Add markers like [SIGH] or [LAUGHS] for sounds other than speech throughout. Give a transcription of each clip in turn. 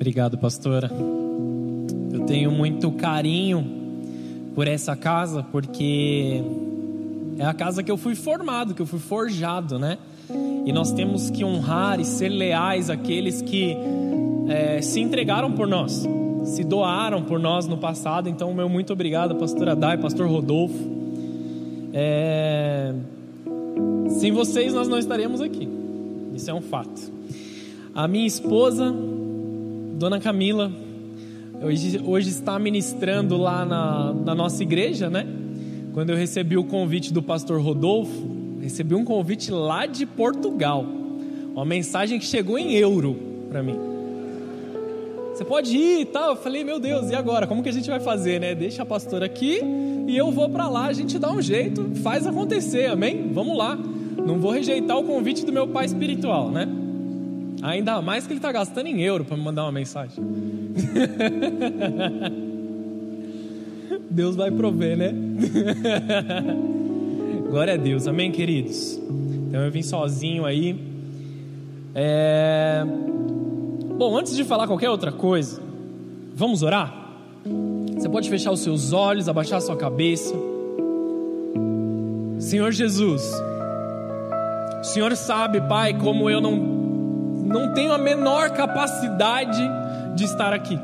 Obrigado, pastora. Eu tenho muito carinho por essa casa, porque é a casa que eu fui formado, que eu fui forjado, né? E nós temos que honrar e ser leais àqueles que é, se entregaram por nós, se doaram por nós no passado. Então, meu muito obrigado, pastora Dai, pastor Rodolfo. É... Sem vocês, nós não estaremos aqui. Isso é um fato. A minha esposa, Dona Camila, hoje, hoje está ministrando lá na, na nossa igreja, né? Quando eu recebi o convite do pastor Rodolfo, recebi um convite lá de Portugal. Uma mensagem que chegou em euro para mim. Você pode ir e tal. Eu falei, meu Deus, e agora? Como que a gente vai fazer, né? Deixa a pastora aqui e eu vou para lá. A gente dá um jeito, faz acontecer, amém? Vamos lá. Não vou rejeitar o convite do meu pai espiritual, né? Ainda mais que ele está gastando em euro para me mandar uma mensagem. [LAUGHS] Deus vai prover, né? [LAUGHS] Glória a Deus, amém, queridos? Então eu vim sozinho aí. É... Bom, antes de falar qualquer outra coisa, vamos orar? Você pode fechar os seus olhos, abaixar a sua cabeça. Senhor Jesus, o Senhor sabe, Pai, como eu não não tenho a menor capacidade de estar aqui.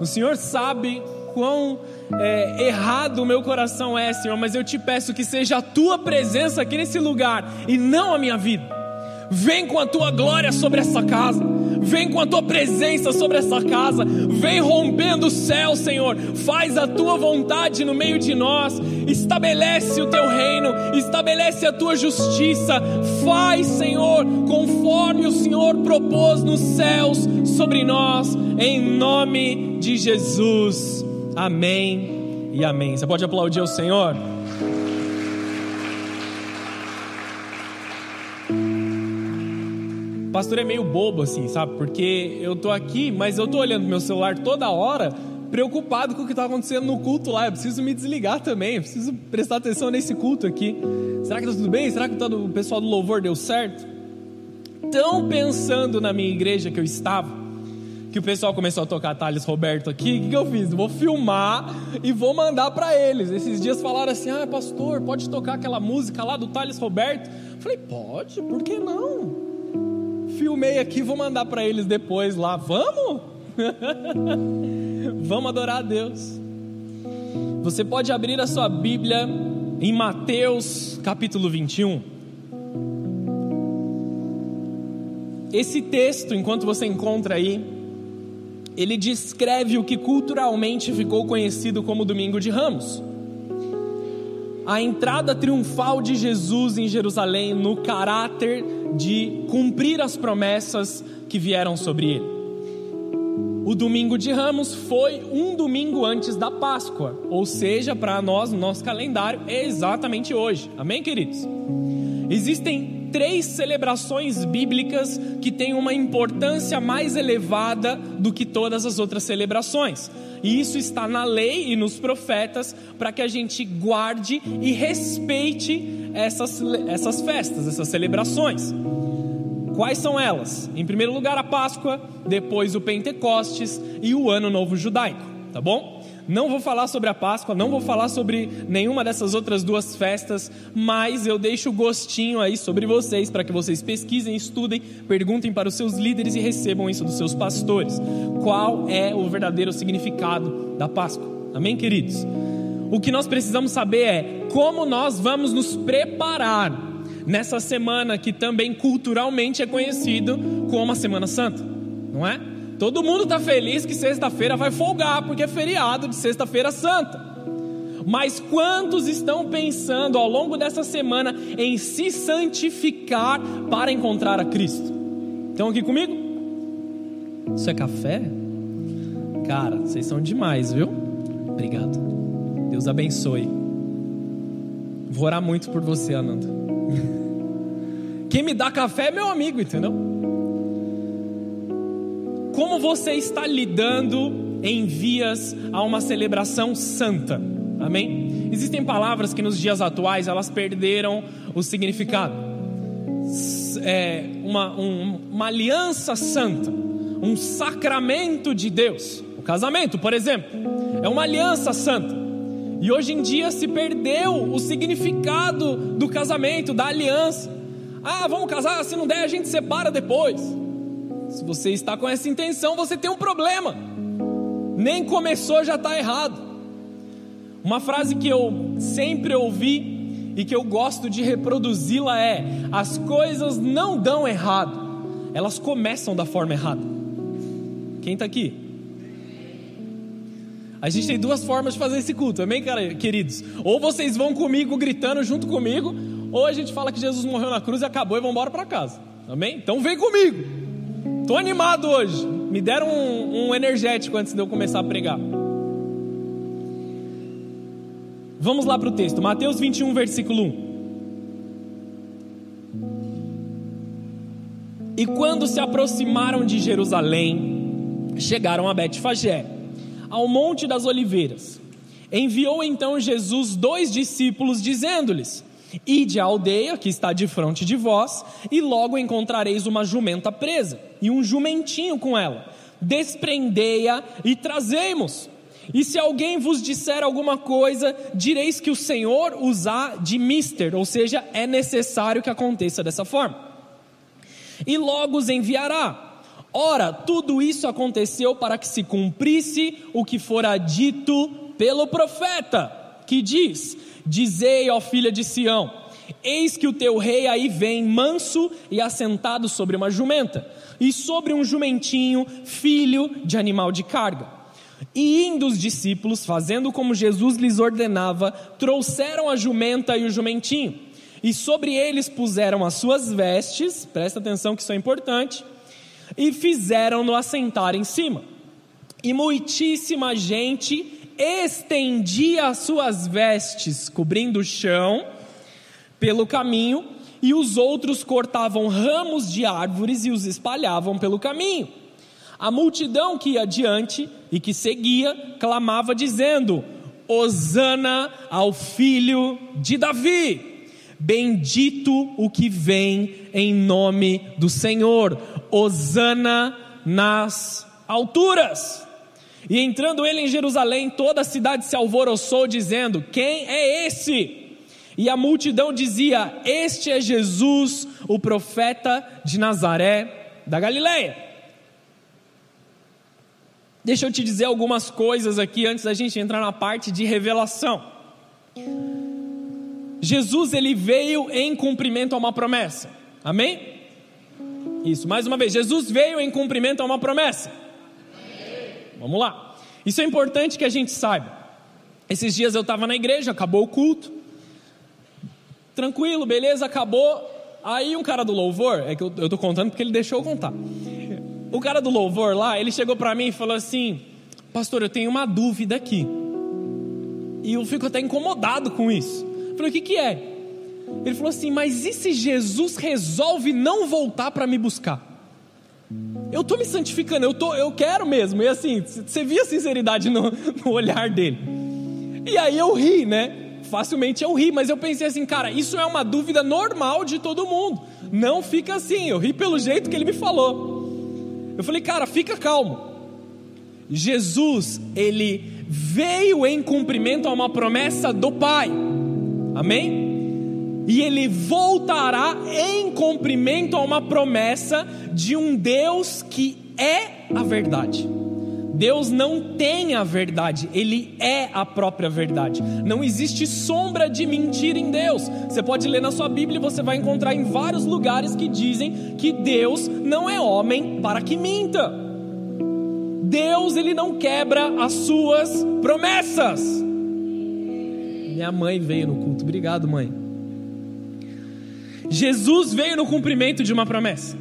O Senhor sabe quão é, errado o meu coração é, Senhor, mas eu te peço que seja a tua presença aqui nesse lugar e não a minha vida. Vem com a tua glória sobre essa casa. Vem com a tua presença sobre essa casa. Vem rompendo o céu, Senhor. Faz a tua vontade no meio de nós. Estabelece o teu reino. Estabelece a tua justiça. Faz, Senhor, conforme o Senhor propôs nos céus sobre nós. Em nome de Jesus. Amém e amém. Você pode aplaudir o Senhor? Pastor é meio bobo assim, sabe? Porque eu tô aqui, mas eu tô olhando meu celular toda hora, preocupado com o que está acontecendo no culto lá. Eu preciso me desligar também, eu preciso prestar atenção nesse culto aqui. Será que tá tudo bem? Será que todo o pessoal do louvor deu certo? Tão pensando na minha igreja que eu estava, que o pessoal começou a tocar Thales Roberto aqui, o que, que eu fiz? Vou filmar e vou mandar para eles. Esses dias falaram assim: ah, pastor, pode tocar aquela música lá do Thales Roberto? Eu falei, pode, por que não? Filmei aqui, vou mandar para eles depois lá. Vamos? [LAUGHS] Vamos adorar a Deus. Você pode abrir a sua Bíblia em Mateus capítulo 21. Esse texto, enquanto você encontra aí, ele descreve o que culturalmente ficou conhecido como Domingo de Ramos a entrada triunfal de Jesus em Jerusalém no caráter de cumprir as promessas que vieram sobre ele. O domingo de Ramos foi um domingo antes da Páscoa, ou seja, para nós, no nosso calendário, é exatamente hoje. Amém, queridos? Existem três celebrações bíblicas que têm uma importância mais elevada do que todas as outras celebrações. E isso está na lei e nos profetas para que a gente guarde e respeite essas, essas festas, essas celebrações. Quais são elas? Em primeiro lugar, a Páscoa, depois o Pentecostes e o Ano Novo Judaico, tá bom? Não vou falar sobre a Páscoa, não vou falar sobre nenhuma dessas outras duas festas, mas eu deixo o gostinho aí sobre vocês para que vocês pesquisem, estudem, perguntem para os seus líderes e recebam isso dos seus pastores. Qual é o verdadeiro significado da Páscoa? Amém, queridos? O que nós precisamos saber é como nós vamos nos preparar nessa semana que também culturalmente é conhecido como a Semana Santa, não é? Todo mundo está feliz que sexta-feira vai folgar, porque é feriado de Sexta-feira Santa. Mas quantos estão pensando ao longo dessa semana em se santificar para encontrar a Cristo? Estão aqui comigo? Isso é café? Cara, vocês são demais, viu? Obrigado. Deus abençoe. Vou orar muito por você, Ananda. [LAUGHS] Quem me dá café é meu amigo, entendeu? Como você está lidando em vias a uma celebração santa? Amém? Existem palavras que nos dias atuais elas perderam o significado. É uma, um, uma aliança santa, um sacramento de Deus. O casamento, por exemplo, é uma aliança santa. E hoje em dia se perdeu o significado do casamento, da aliança. Ah, vamos casar, se não der a gente separa depois. Se você está com essa intenção, você tem um problema. Nem começou, já está errado. Uma frase que eu sempre ouvi e que eu gosto de reproduzi-la é: as coisas não dão errado, elas começam da forma errada. Quem está aqui? A gente tem duas formas de fazer esse culto, amém, cara, queridos? Ou vocês vão comigo gritando junto comigo, ou a gente fala que Jesus morreu na cruz e acabou e vamos embora para casa, amém? Então vem comigo. Estou animado hoje. Me deram um, um energético antes de eu começar a pregar. Vamos lá para o texto, Mateus 21, versículo 1. E quando se aproximaram de Jerusalém, chegaram a Betfagé ao Monte das Oliveiras. Enviou então Jesus dois discípulos, dizendo-lhes: Ide à aldeia que está de frente de vós, e logo encontrareis uma jumenta presa, e um jumentinho com ela. Desprendei-a e trazei-mos. E se alguém vos disser alguma coisa, direis que o Senhor os há de mister, ou seja, é necessário que aconteça dessa forma. E logo os enviará. Ora, tudo isso aconteceu para que se cumprisse o que fora dito pelo profeta, que diz: Dizei, ó filha de Sião: Eis que o teu rei aí vem, manso e assentado sobre uma jumenta, e sobre um jumentinho, filho de animal de carga. E indo os discípulos, fazendo como Jesus lhes ordenava, trouxeram a jumenta e o jumentinho, e sobre eles puseram as suas vestes, presta atenção que isso é importante e fizeram-no assentar em cima. E muitíssima gente estendia as suas vestes, cobrindo o chão pelo caminho, e os outros cortavam ramos de árvores e os espalhavam pelo caminho. A multidão que ia adiante e que seguia clamava, dizendo: Hosana ao filho de Davi. Bendito o que vem em nome do Senhor. Hosana nas alturas. E entrando ele em Jerusalém, toda a cidade se alvoroçou, dizendo: Quem é esse? E a multidão dizia: Este é Jesus, o profeta de Nazaré da Galileia. Deixa eu te dizer algumas coisas aqui antes da gente entrar na parte de revelação. Jesus ele veio em cumprimento a uma promessa. Amém? Isso, mais uma vez, Jesus veio em cumprimento a uma promessa. Vamos lá. Isso é importante que a gente saiba. Esses dias eu estava na igreja, acabou o culto. Tranquilo, beleza, acabou. Aí um cara do louvor, é que eu, estou contando porque ele deixou eu contar. O cara do louvor lá, ele chegou para mim e falou assim: Pastor, eu tenho uma dúvida aqui. E eu fico até incomodado com isso. Eu falei: O que, que é? Ele falou assim: Mas e se Jesus resolve não voltar para me buscar? Eu estou me santificando, eu, tô, eu quero mesmo. E assim, você via a sinceridade no, [LAUGHS] no olhar dele. E aí eu ri, né? Facilmente eu ri, mas eu pensei assim, cara, isso é uma dúvida normal de todo mundo. Não fica assim. Eu ri pelo jeito que ele me falou. Eu falei, cara, fica calmo. Jesus, ele veio em cumprimento a uma promessa do Pai. Amém? E ele voltará em cumprimento a uma promessa de um Deus que é a verdade. Deus não tem a verdade, Ele é a própria verdade. Não existe sombra de mentira em Deus. Você pode ler na sua Bíblia e você vai encontrar em vários lugares que dizem que Deus não é homem para que minta. Deus, Ele não quebra as suas promessas. Minha mãe veio no culto, obrigado, mãe. Jesus veio no cumprimento de uma promessa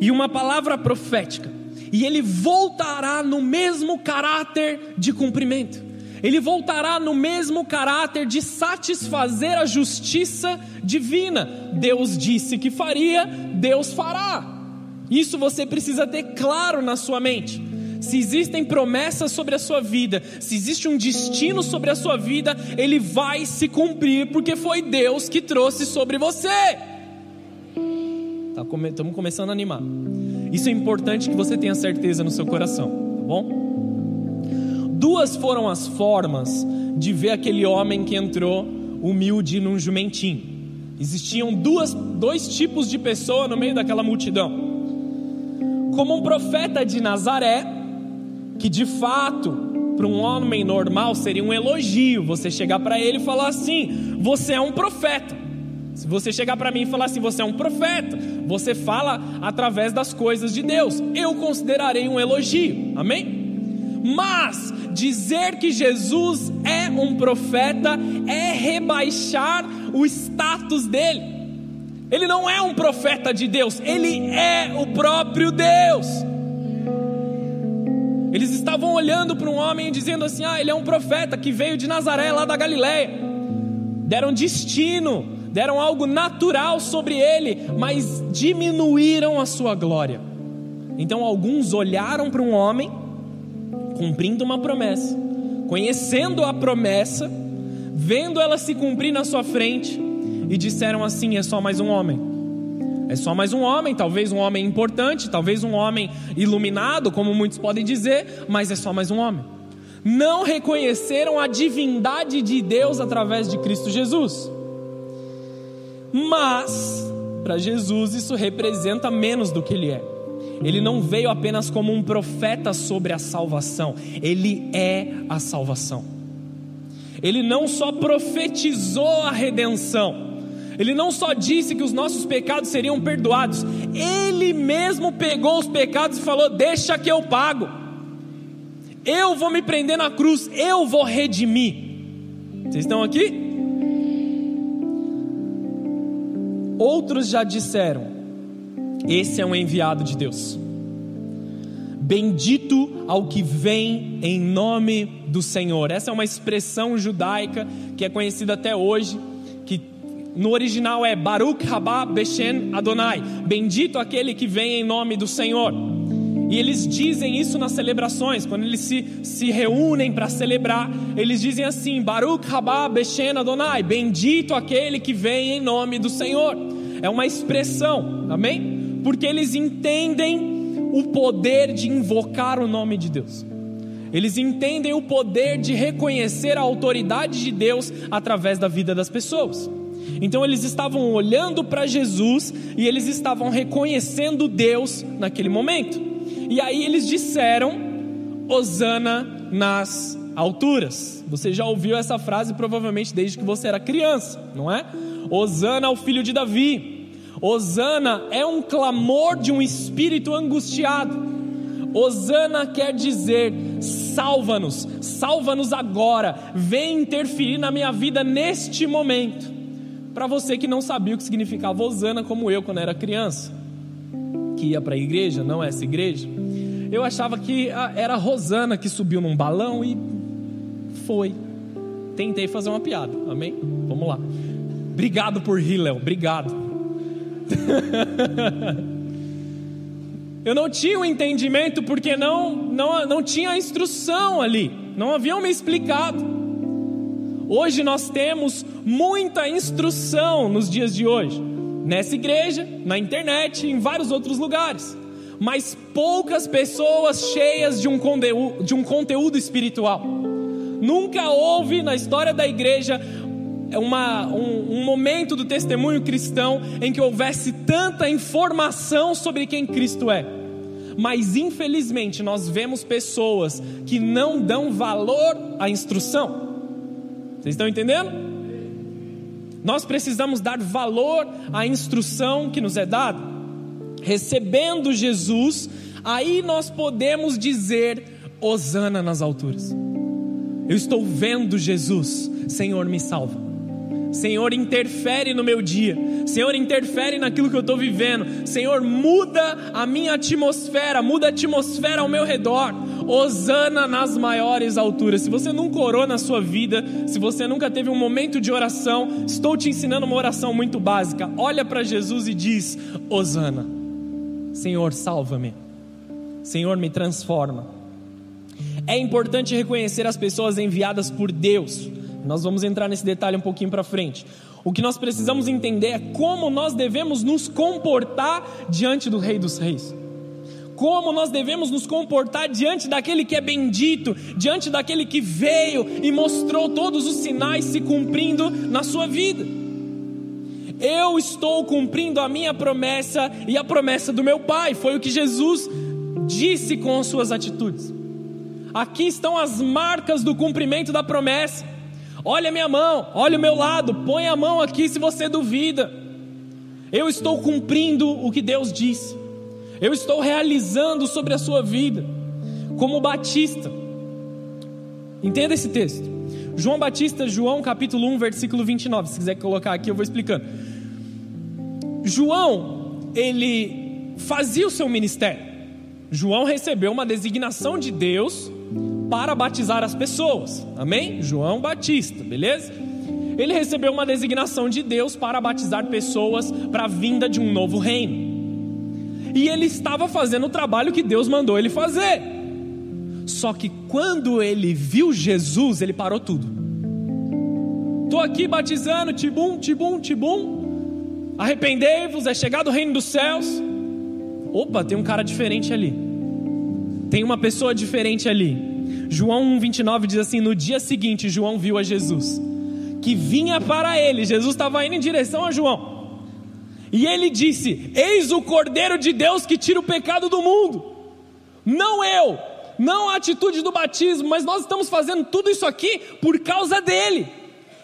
e uma palavra profética, e ele voltará no mesmo caráter de cumprimento. Ele voltará no mesmo caráter de satisfazer a justiça divina. Deus disse que faria, Deus fará. Isso você precisa ter claro na sua mente se existem promessas sobre a sua vida, se existe um destino sobre a sua vida, ele vai se cumprir, porque foi Deus que trouxe sobre você. Estamos tá come começando a animar. Isso é importante que você tenha certeza no seu coração, tá bom? Duas foram as formas de ver aquele homem que entrou humilde num jumentinho. Existiam duas, dois tipos de pessoa no meio daquela multidão. Como um profeta de Nazaré, que de fato, para um homem normal seria um elogio você chegar para ele e falar assim: Você é um profeta. Se você chegar para mim e falar assim, você é um profeta, você fala através das coisas de Deus, eu considerarei um elogio, amém? Mas dizer que Jesus é um profeta é rebaixar o status dele. Ele não é um profeta de Deus, ele é o próprio Deus. Eles estavam olhando para um homem e dizendo assim: Ah, ele é um profeta que veio de Nazaré, lá da Galiléia. Deram destino deram algo natural sobre ele, mas diminuíram a sua glória. Então alguns olharam para um homem cumprindo uma promessa, conhecendo a promessa, vendo ela se cumprir na sua frente e disseram assim: é só mais um homem. É só mais um homem, talvez um homem importante, talvez um homem iluminado, como muitos podem dizer, mas é só mais um homem. Não reconheceram a divindade de Deus através de Cristo Jesus. Mas, para Jesus, isso representa menos do que ele é. Ele não veio apenas como um profeta sobre a salvação, ele é a salvação. Ele não só profetizou a redenção, ele não só disse que os nossos pecados seriam perdoados, ele mesmo pegou os pecados e falou: Deixa que eu pago, eu vou me prender na cruz, eu vou redimir. Vocês estão aqui? Outros já disseram: Esse é um enviado de Deus. Bendito ao que vem em nome do Senhor. Essa é uma expressão judaica que é conhecida até hoje, no original é Baruch Haba Beshen Adonai. Bendito aquele que vem em nome do Senhor. E eles dizem isso nas celebrações, quando eles se, se reúnem para celebrar, eles dizem assim: Baruch Rabá Beshen Adonai, bendito aquele que vem em nome do Senhor. É uma expressão, amém? Porque eles entendem o poder de invocar o nome de Deus. Eles entendem o poder de reconhecer a autoridade de Deus através da vida das pessoas. Então eles estavam olhando para Jesus e eles estavam reconhecendo Deus naquele momento. E aí eles disseram: Hosana nas alturas. Você já ouviu essa frase provavelmente desde que você era criança, não é? Hosana ao filho de Davi. Hosana é um clamor de um espírito angustiado. Hosana quer dizer: salva-nos, salva-nos agora, vem interferir na minha vida neste momento. Para você que não sabia o que significava Hosana, como eu quando era criança, que ia para a igreja, não essa igreja, eu achava que ah, era a Rosana que subiu num balão e foi. Tentei fazer uma piada, amém? Vamos lá. Obrigado por rir, Léo, obrigado. [LAUGHS] eu não tinha o um entendimento porque não, não, não tinha instrução ali, não haviam me explicado. Hoje nós temos muita instrução nos dias de hoje, nessa igreja, na internet, em vários outros lugares mas poucas pessoas cheias de um, conteúdo, de um conteúdo espiritual. Nunca houve na história da igreja uma, um, um, momento do testemunho cristão em que houvesse tanta informação sobre quem Cristo é. Mas infelizmente nós vemos pessoas que não dão valor à instrução. Vocês estão entendendo? Nós precisamos dar valor à instrução que nos é dada recebendo Jesus, aí nós podemos dizer: Hosana nas alturas. Eu estou vendo Jesus, Senhor, me salva. Senhor, interfere no meu dia. Senhor, interfere naquilo que eu estou vivendo. Senhor, muda a minha atmosfera, muda a atmosfera ao meu redor. Osana nas maiores alturas. Se você nunca orou na sua vida, se você nunca teve um momento de oração, estou te ensinando uma oração muito básica. Olha para Jesus e diz: Osana. Senhor, salva-me. Senhor, me transforma. É importante reconhecer as pessoas enviadas por Deus. Nós vamos entrar nesse detalhe um pouquinho para frente. O que nós precisamos entender é como nós devemos nos comportar diante do Rei dos Reis. como nós devemos nos comportar diante daquele que é bendito, diante daquele que veio e mostrou todos os sinais se cumprindo na sua vida. Eu estou cumprindo a minha promessa e a promessa do meu Pai, foi o que Jesus disse com as suas atitudes. Aqui estão as marcas do cumprimento da promessa. Olha minha mão, olha o meu lado, põe a mão aqui se você duvida. Eu estou cumprindo o que Deus disse. Eu estou realizando sobre a sua vida, como Batista. Entenda esse texto. João Batista, João capítulo 1, versículo 29. Se quiser colocar aqui, eu vou explicando. João, ele fazia o seu ministério. João recebeu uma designação de Deus para batizar as pessoas. Amém? João Batista, beleza? Ele recebeu uma designação de Deus para batizar pessoas para a vinda de um novo reino. E ele estava fazendo o trabalho que Deus mandou ele fazer. Só que quando ele viu Jesus, ele parou tudo. Estou aqui batizando, tibum, tibum, tibum. Arrependei-vos, é chegado o reino dos céus. Opa, tem um cara diferente ali. Tem uma pessoa diferente ali. João 1,29 diz assim: No dia seguinte, João viu a Jesus, que vinha para ele. Jesus estava indo em direção a João. E ele disse: Eis o Cordeiro de Deus que tira o pecado do mundo. Não eu, não a atitude do batismo, mas nós estamos fazendo tudo isso aqui por causa dele,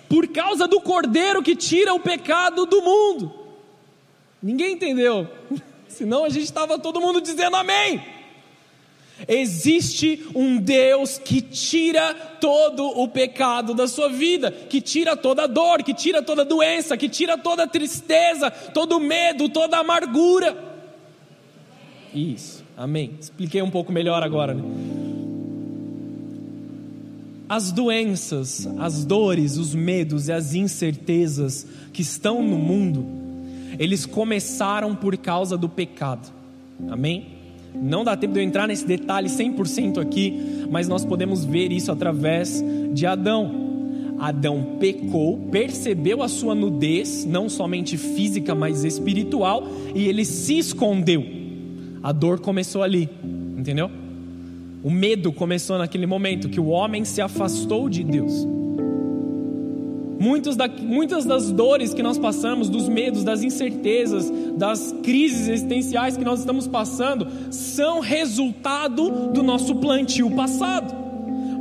por causa do Cordeiro que tira o pecado do mundo. Ninguém entendeu, [LAUGHS] senão a gente estava todo mundo dizendo amém. Existe um Deus que tira todo o pecado da sua vida, que tira toda a dor, que tira toda a doença, que tira toda a tristeza, todo o medo, toda a amargura. Isso, amém. Expliquei um pouco melhor agora. Né? As doenças, as dores, os medos e as incertezas que estão no mundo, eles começaram por causa do pecado. Amém? Não dá tempo de eu entrar nesse detalhe 100% aqui, mas nós podemos ver isso através de Adão. Adão pecou, percebeu a sua nudez, não somente física, mas espiritual, e ele se escondeu. A dor começou ali, entendeu? O medo começou naquele momento que o homem se afastou de Deus. Muitos da, muitas das dores que nós passamos, dos medos, das incertezas, das crises existenciais que nós estamos passando, são resultado do nosso plantio passado.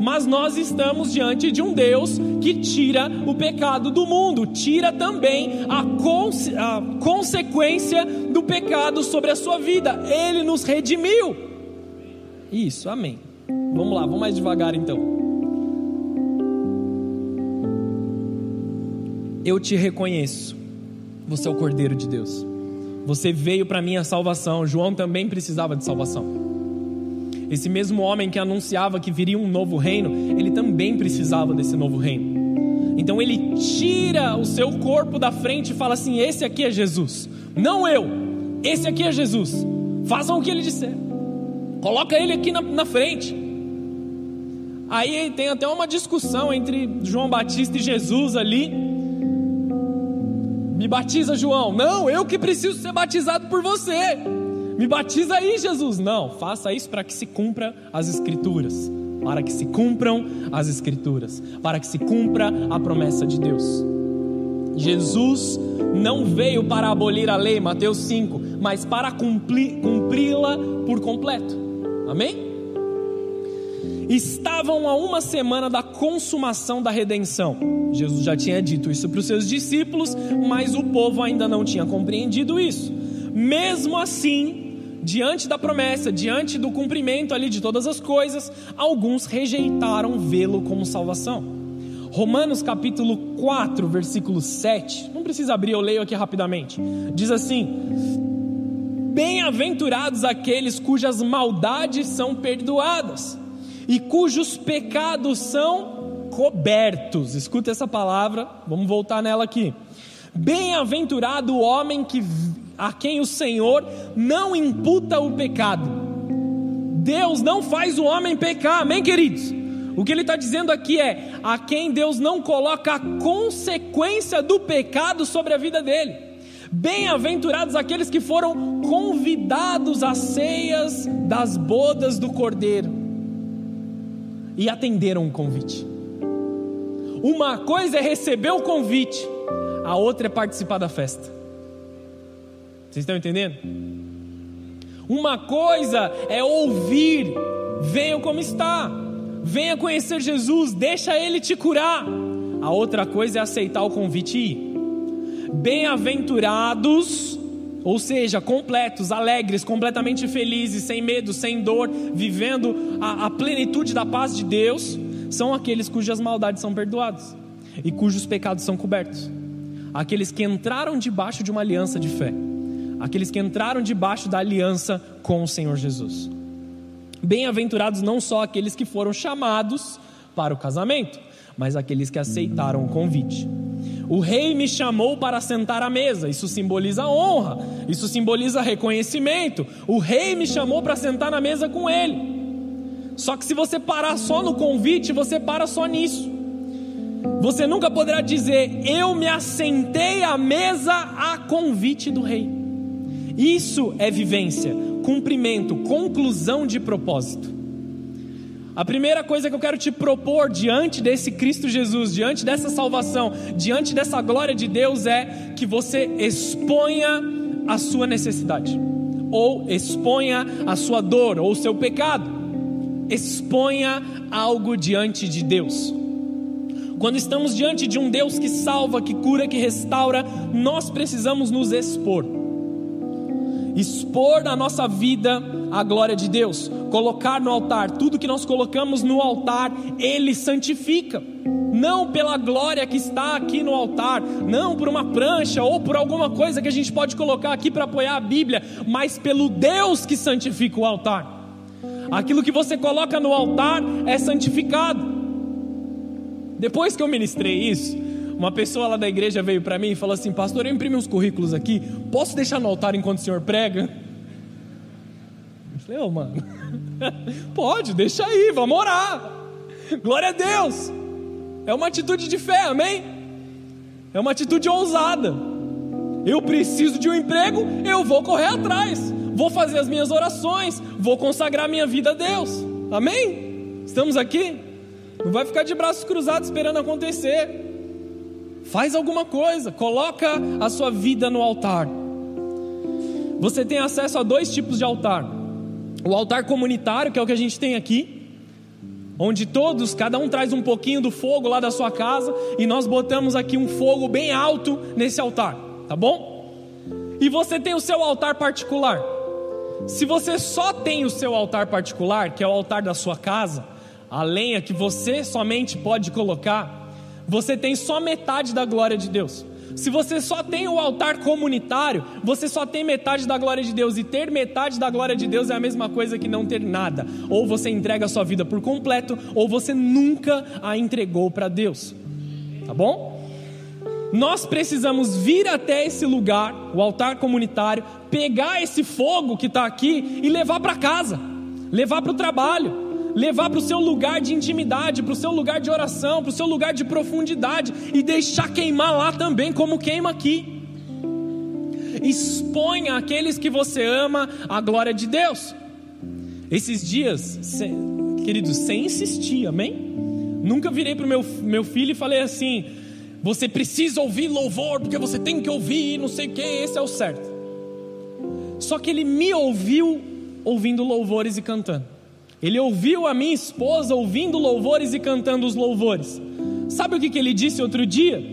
Mas nós estamos diante de um Deus que tira o pecado do mundo, tira também a, conse a consequência do pecado sobre a sua vida. Ele nos redimiu. Isso, amém. Vamos lá, vamos mais devagar então. Eu te reconheço. Você é o Cordeiro de Deus. Você veio para minha salvação. João também precisava de salvação. Esse mesmo homem que anunciava que viria um novo reino, ele também precisava desse novo reino. Então ele tira o seu corpo da frente e fala assim: Esse aqui é Jesus, não eu, esse aqui é Jesus. Façam o que ele disser, coloca ele aqui na, na frente. Aí tem até uma discussão entre João Batista e Jesus ali me batiza, João. Não, eu que preciso ser batizado por você. Me batiza aí, Jesus. Não, faça isso para que se cumpra as escrituras. Para que se cumpram as escrituras. Para que se cumpra a promessa de Deus. Jesus não veio para abolir a lei, Mateus 5, mas para cumpri-la por completo. Amém? Estavam a uma semana da consumação da redenção. Jesus já tinha dito isso para os seus discípulos, mas o povo ainda não tinha compreendido isso. Mesmo assim, diante da promessa, diante do cumprimento ali de todas as coisas, alguns rejeitaram vê-lo como salvação. Romanos capítulo 4, versículo 7. Não precisa abrir, eu leio aqui rapidamente. Diz assim: Bem-aventurados aqueles cujas maldades são perdoadas e cujos pecados são cobertos. Escuta essa palavra, vamos voltar nela aqui. Bem-aventurado o homem que, a quem o Senhor não imputa o pecado. Deus não faz o homem pecar, amém, queridos? O que ele está dizendo aqui é: a quem Deus não coloca a consequência do pecado sobre a vida dele. Bem-aventurados aqueles que foram convidados às ceias das bodas do Cordeiro e atenderam o convite. Uma coisa é receber o convite, a outra é participar da festa. Vocês estão entendendo? Uma coisa é ouvir, venha como está, venha conhecer Jesus, deixa Ele te curar. A outra coisa é aceitar o convite e ir. Bem-aventurados, ou seja, completos, alegres, completamente felizes, sem medo, sem dor, vivendo a, a plenitude da paz de Deus, são aqueles cujas maldades são perdoadas e cujos pecados são cobertos. Aqueles que entraram debaixo de uma aliança de fé, aqueles que entraram debaixo da aliança com o Senhor Jesus. Bem-aventurados não só aqueles que foram chamados para o casamento, mas aqueles que aceitaram o convite. O rei me chamou para sentar à mesa. Isso simboliza honra, isso simboliza reconhecimento. O rei me chamou para sentar na mesa com ele. Só que se você parar só no convite, você para só nisso. Você nunca poderá dizer: Eu me assentei à mesa a convite do rei. Isso é vivência, cumprimento, conclusão de propósito. A primeira coisa que eu quero te propor diante desse Cristo Jesus, diante dessa salvação, diante dessa glória de Deus é que você exponha a sua necessidade, ou exponha a sua dor, ou o seu pecado. Exponha algo diante de Deus. Quando estamos diante de um Deus que salva, que cura, que restaura, nós precisamos nos expor. Expor na nossa vida a glória de Deus, colocar no altar, tudo que nós colocamos no altar, Ele santifica, não pela glória que está aqui no altar, não por uma prancha ou por alguma coisa que a gente pode colocar aqui para apoiar a Bíblia, mas pelo Deus que santifica o altar. Aquilo que você coloca no altar é santificado. Depois que eu ministrei isso, uma pessoa lá da igreja veio para mim e falou assim: Pastor, eu imprimi uns currículos aqui, posso deixar no altar enquanto o senhor prega? Falei, ô oh, mano, [LAUGHS] pode, deixa aí, vamos orar. Glória a Deus. É uma atitude de fé, amém? É uma atitude ousada. Eu preciso de um emprego, eu vou correr atrás, vou fazer as minhas orações, vou consagrar minha vida a Deus, amém? Estamos aqui? Não vai ficar de braços cruzados esperando acontecer. Faz alguma coisa, coloca a sua vida no altar. Você tem acesso a dois tipos de altar o altar comunitário, que é o que a gente tem aqui, onde todos, cada um traz um pouquinho do fogo lá da sua casa e nós botamos aqui um fogo bem alto nesse altar, tá bom? E você tem o seu altar particular. Se você só tem o seu altar particular, que é o altar da sua casa, a lenha que você somente pode colocar, você tem só metade da glória de Deus. Se você só tem o altar comunitário, você só tem metade da glória de Deus. E ter metade da glória de Deus é a mesma coisa que não ter nada. Ou você entrega a sua vida por completo, ou você nunca a entregou para Deus. Tá bom? Nós precisamos vir até esse lugar, o altar comunitário, pegar esse fogo que está aqui e levar para casa, levar para o trabalho levar para o seu lugar de intimidade, para o seu lugar de oração, para o seu lugar de profundidade e deixar queimar lá também, como queima aqui. Exponha aqueles que você ama a glória de Deus. Esses dias, queridos, sem insistir, amém? Nunca virei para o meu, meu filho e falei assim: você precisa ouvir louvor, porque você tem que ouvir, não sei o que, esse é o certo. Só que ele me ouviu ouvindo louvores e cantando. Ele ouviu a minha esposa ouvindo louvores e cantando os louvores. Sabe o que, que ele disse outro dia?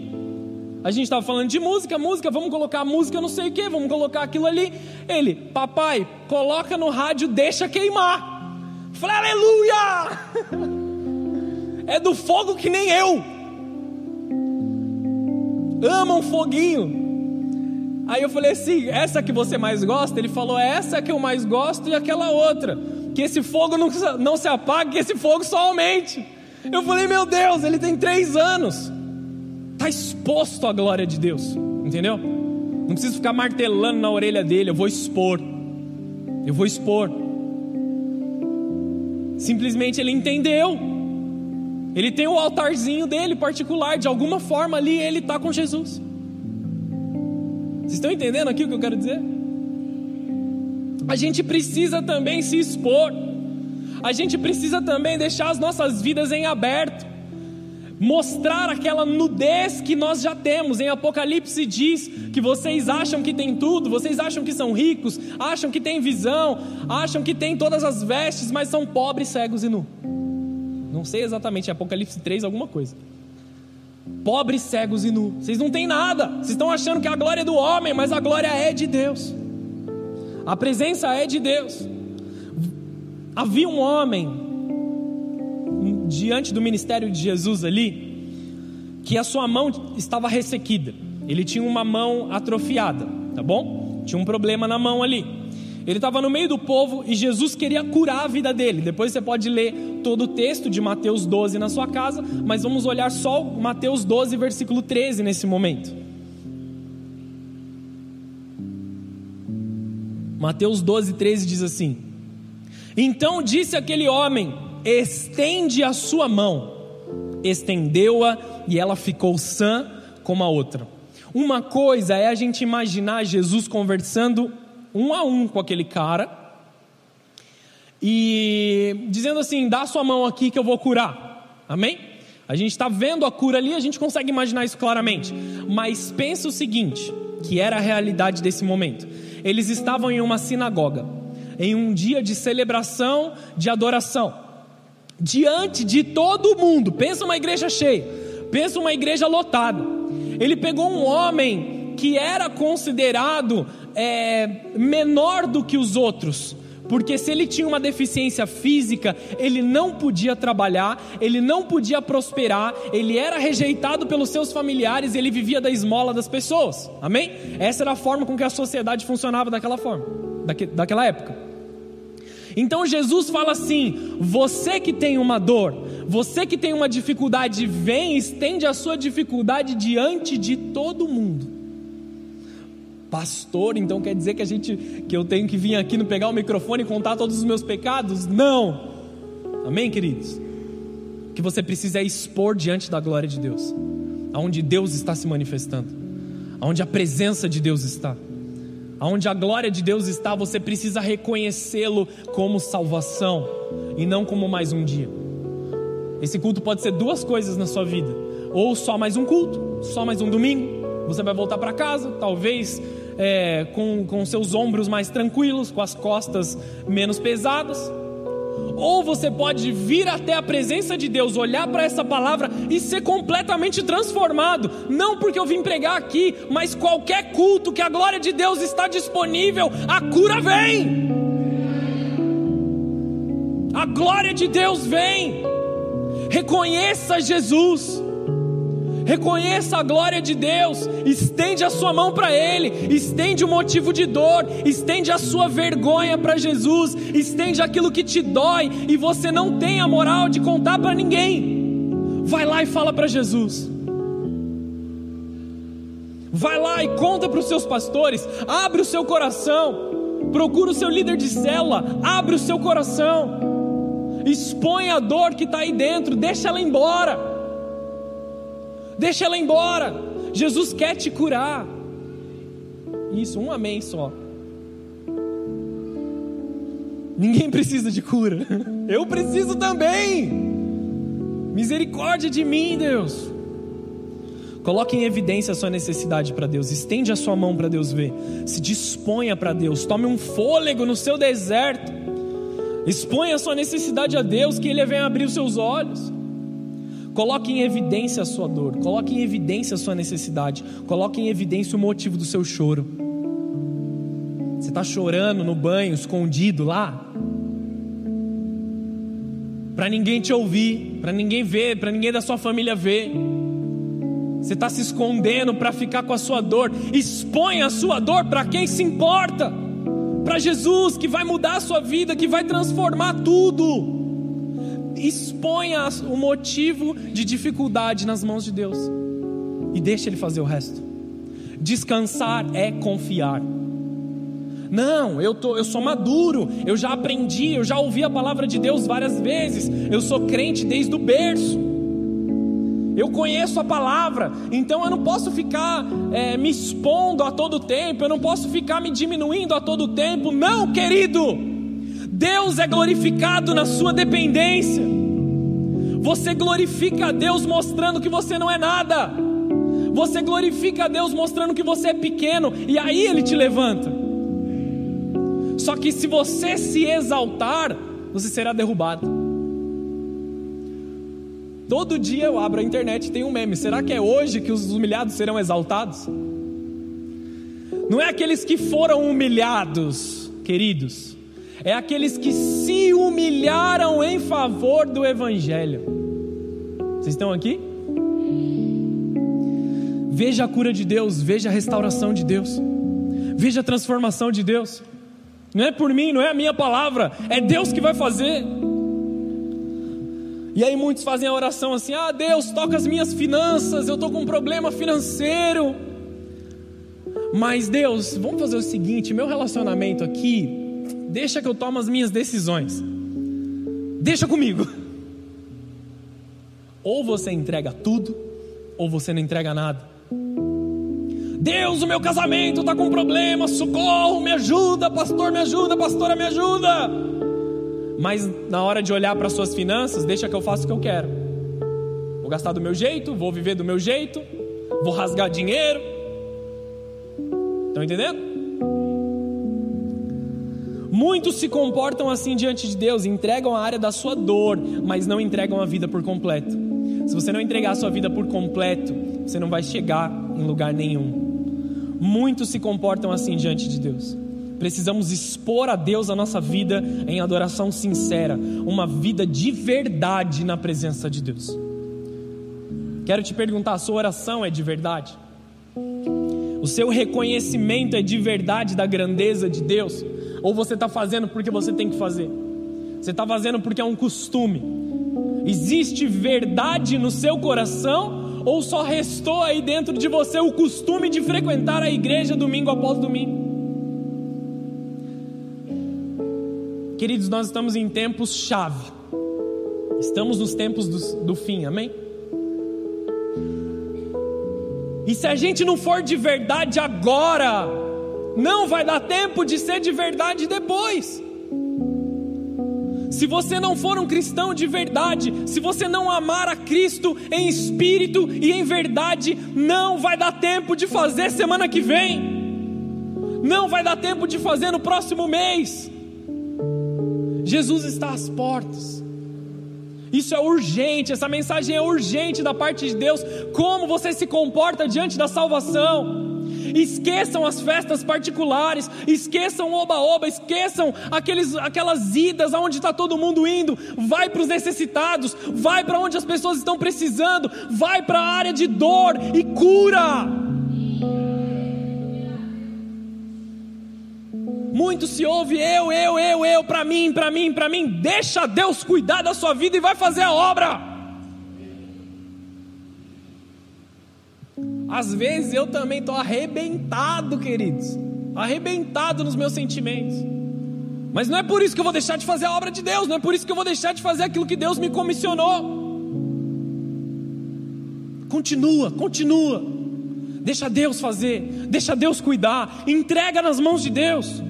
A gente estava falando de música, música, vamos colocar música, não sei o que, vamos colocar aquilo ali. Ele, papai, coloca no rádio, deixa queimar. Falei, aleluia! [LAUGHS] É do fogo que nem eu. Ama um foguinho. Aí eu falei assim: essa que você mais gosta? Ele falou: essa que eu mais gosto e aquela outra que esse fogo não, não se apague, que esse fogo só aumente. Eu falei, meu Deus, ele tem três anos, está exposto à glória de Deus, entendeu? Não preciso ficar martelando na orelha dele, eu vou expor, eu vou expor. Simplesmente ele entendeu, ele tem o altarzinho dele particular, de alguma forma ali ele está com Jesus. Vocês estão entendendo aqui o que eu quero dizer? A gente precisa também se expor. A gente precisa também deixar as nossas vidas em aberto. Mostrar aquela nudez que nós já temos. Em Apocalipse diz que vocês acham que tem tudo, vocês acham que são ricos, acham que têm visão, acham que têm todas as vestes, mas são pobres, cegos e nu. Não sei exatamente, é Apocalipse 3, alguma coisa. Pobres, cegos e nu. Vocês não têm nada. Vocês estão achando que a glória é do homem, mas a glória é de Deus. A presença é de Deus. Havia um homem diante do ministério de Jesus ali que a sua mão estava ressequida. Ele tinha uma mão atrofiada, tá bom? Tinha um problema na mão ali. Ele estava no meio do povo e Jesus queria curar a vida dele. Depois você pode ler todo o texto de Mateus 12 na sua casa, mas vamos olhar só Mateus 12, versículo 13 nesse momento. Mateus 12, 13 diz assim: Então disse aquele homem: Estende a sua mão. Estendeu-a e ela ficou sã como a outra. Uma coisa é a gente imaginar Jesus conversando um a um com aquele cara e dizendo assim: dá sua mão aqui que eu vou curar. Amém? A gente está vendo a cura ali, a gente consegue imaginar isso claramente. Mas pensa o seguinte: que era a realidade desse momento. Eles estavam em uma sinagoga, em um dia de celebração, de adoração, diante de todo mundo. Pensa uma igreja cheia, pensa uma igreja lotada. Ele pegou um homem que era considerado é, menor do que os outros. Porque se ele tinha uma deficiência física, ele não podia trabalhar, ele não podia prosperar, ele era rejeitado pelos seus familiares, ele vivia da esmola das pessoas. Amém? Essa era a forma com que a sociedade funcionava daquela forma, daquela época. Então Jesus fala assim: você que tem uma dor, você que tem uma dificuldade, vem, estende a sua dificuldade diante de todo mundo pastor, então quer dizer que a gente que eu tenho que vir aqui no pegar o microfone e contar todos os meus pecados? Não. Amém, queridos. O que você precisa é expor diante da glória de Deus, aonde Deus está se manifestando, aonde a presença de Deus está. Aonde a glória de Deus está, você precisa reconhecê-lo como salvação e não como mais um dia. Esse culto pode ser duas coisas na sua vida: ou só mais um culto, só mais um domingo. Você vai voltar para casa, talvez é, com, com seus ombros mais tranquilos, com as costas menos pesadas. Ou você pode vir até a presença de Deus, olhar para essa palavra e ser completamente transformado. Não porque eu vim pregar aqui, mas qualquer culto que a glória de Deus está disponível, a cura vem. A glória de Deus vem. Reconheça Jesus. Reconheça a glória de Deus, estende a sua mão para Ele, estende o motivo de dor, estende a sua vergonha para Jesus, estende aquilo que te dói e você não tem a moral de contar para ninguém. Vai lá e fala para Jesus. Vai lá e conta para os seus pastores, abre o seu coração, procura o seu líder de cela, abre o seu coração, expõe a dor que está aí dentro, deixa ela embora. Deixa ela embora. Jesus quer te curar. Isso, um amém só. Ninguém precisa de cura. [LAUGHS] Eu preciso também. Misericórdia de mim, Deus. Coloque em evidência a sua necessidade para Deus. Estende a sua mão para Deus ver. Se disponha para Deus. Tome um fôlego no seu deserto. Exponha a sua necessidade a Deus, que Ele venha abrir os seus olhos. Coloque em evidência a sua dor, coloque em evidência a sua necessidade, coloque em evidência o motivo do seu choro. Você está chorando no banho, escondido lá, para ninguém te ouvir, para ninguém ver, para ninguém da sua família ver. Você está se escondendo para ficar com a sua dor. Expõe a sua dor para quem se importa, para Jesus que vai mudar a sua vida, que vai transformar tudo exponha o motivo de dificuldade nas mãos de Deus e deixe Ele fazer o resto. Descansar é confiar. Não, eu, tô, eu sou maduro, eu já aprendi, eu já ouvi a palavra de Deus várias vezes, eu sou crente desde o berço. Eu conheço a palavra, então eu não posso ficar é, me expondo a todo tempo, eu não posso ficar me diminuindo a todo tempo. Não, querido. Deus é glorificado na sua dependência. Você glorifica a Deus mostrando que você não é nada. Você glorifica a Deus mostrando que você é pequeno e aí ele te levanta. Só que se você se exaltar, você será derrubado. Todo dia eu abro a internet e tem um meme. Será que é hoje que os humilhados serão exaltados? Não é aqueles que foram humilhados, queridos. É aqueles que se humilharam em favor do Evangelho. Vocês estão aqui? Veja a cura de Deus, veja a restauração de Deus, veja a transformação de Deus. Não é por mim, não é a minha palavra, é Deus que vai fazer. E aí muitos fazem a oração assim: ah, Deus, toca as minhas finanças, eu estou com um problema financeiro. Mas Deus, vamos fazer o seguinte: meu relacionamento aqui, deixa que eu tome as minhas decisões. Deixa comigo. Ou você entrega tudo, ou você não entrega nada. Deus, o meu casamento está com problema, socorro, me ajuda, pastor, me ajuda, pastora, me ajuda. Mas na hora de olhar para suas finanças, deixa que eu faça o que eu quero. Vou gastar do meu jeito, vou viver do meu jeito, vou rasgar dinheiro. Estão entendendo? Muitos se comportam assim diante de Deus, entregam a área da sua dor, mas não entregam a vida por completo. Se você não entregar a sua vida por completo, você não vai chegar em lugar nenhum. Muitos se comportam assim diante de Deus. Precisamos expor a Deus a nossa vida em adoração sincera, uma vida de verdade na presença de Deus. Quero te perguntar: a sua oração é de verdade? O seu reconhecimento é de verdade da grandeza de Deus? Ou você está fazendo porque você tem que fazer? Você está fazendo porque é um costume? Existe verdade no seu coração? Ou só restou aí dentro de você o costume de frequentar a igreja domingo após domingo? Queridos, nós estamos em tempos chave. Estamos nos tempos do, do fim, amém? E se a gente não for de verdade agora, não vai dar tempo de ser de verdade depois. Se você não for um cristão de verdade, se você não amar a Cristo em espírito e em verdade, não vai dar tempo de fazer semana que vem, não vai dar tempo de fazer no próximo mês. Jesus está às portas. Isso é urgente, essa mensagem é urgente da parte de Deus. Como você se comporta diante da salvação? Esqueçam as festas particulares, esqueçam oba-oba, esqueçam aqueles, aquelas idas aonde está todo mundo indo. Vai para os necessitados, vai para onde as pessoas estão precisando, vai para a área de dor e cura. Muito se ouve eu, eu, eu, eu, para mim, para mim, para mim. Deixa Deus cuidar da sua vida e vai fazer a obra. Às vezes eu também estou arrebentado, queridos, arrebentado nos meus sentimentos. Mas não é por isso que eu vou deixar de fazer a obra de Deus, não é por isso que eu vou deixar de fazer aquilo que Deus me comissionou. Continua, continua. Deixa Deus fazer, deixa Deus cuidar, entrega nas mãos de Deus.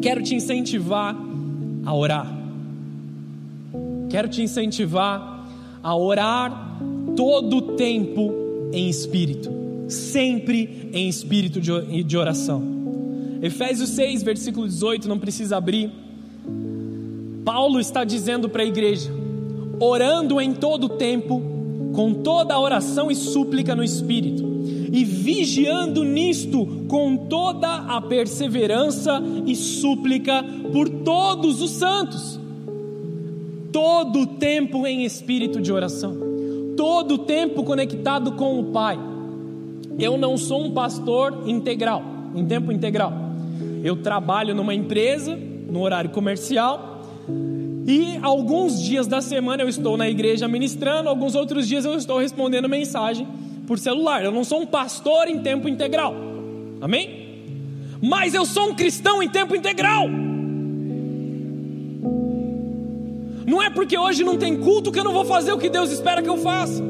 Quero te incentivar a orar. Quero te incentivar a orar todo o tempo em espírito, sempre em espírito de oração. Efésios 6, versículo 18, não precisa abrir. Paulo está dizendo para a igreja: orando em todo o tempo, com toda a oração e súplica no espírito e vigiando nisto com toda a perseverança e súplica por todos os santos. Todo o tempo em espírito de oração, todo o tempo conectado com o Pai. Eu não sou um pastor integral, em tempo integral. Eu trabalho numa empresa, no horário comercial, e alguns dias da semana eu estou na igreja ministrando, alguns outros dias eu estou respondendo mensagem por celular. Eu não sou um pastor em tempo integral. Amém? Mas eu sou um cristão em tempo integral. Não é porque hoje não tem culto que eu não vou fazer o que Deus espera que eu faça.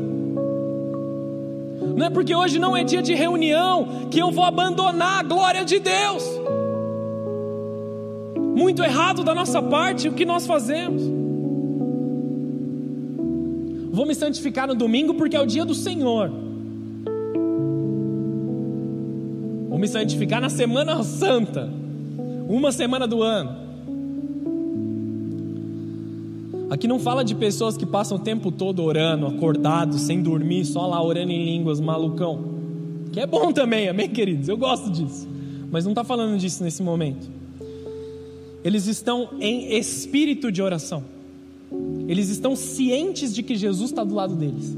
Não é porque hoje não é dia de reunião que eu vou abandonar a glória de Deus. Muito errado da nossa parte o que nós fazemos. Vou me santificar no domingo porque é o dia do Senhor. Vou me santificar na Semana Santa, uma semana do ano. Aqui não fala de pessoas que passam o tempo todo orando, acordados, sem dormir, só lá orando em línguas, malucão. Que é bom também, amém, queridos? Eu gosto disso. Mas não está falando disso nesse momento. Eles estão em espírito de oração. Eles estão cientes de que Jesus está do lado deles.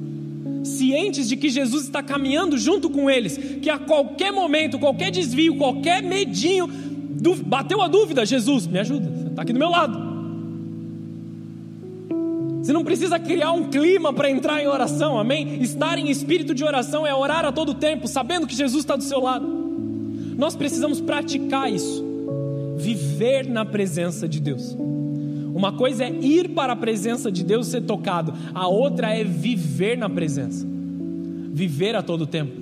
Cientes de que Jesus está caminhando junto com eles. Que a qualquer momento, qualquer desvio, qualquer medinho, bateu a dúvida: Jesus, me ajuda, está aqui do meu lado. Você não precisa criar um clima para entrar em oração, amém? Estar em espírito de oração é orar a todo tempo, sabendo que Jesus está do seu lado. Nós precisamos praticar isso, viver na presença de Deus. Uma coisa é ir para a presença de Deus ser tocado, a outra é viver na presença, viver a todo tempo,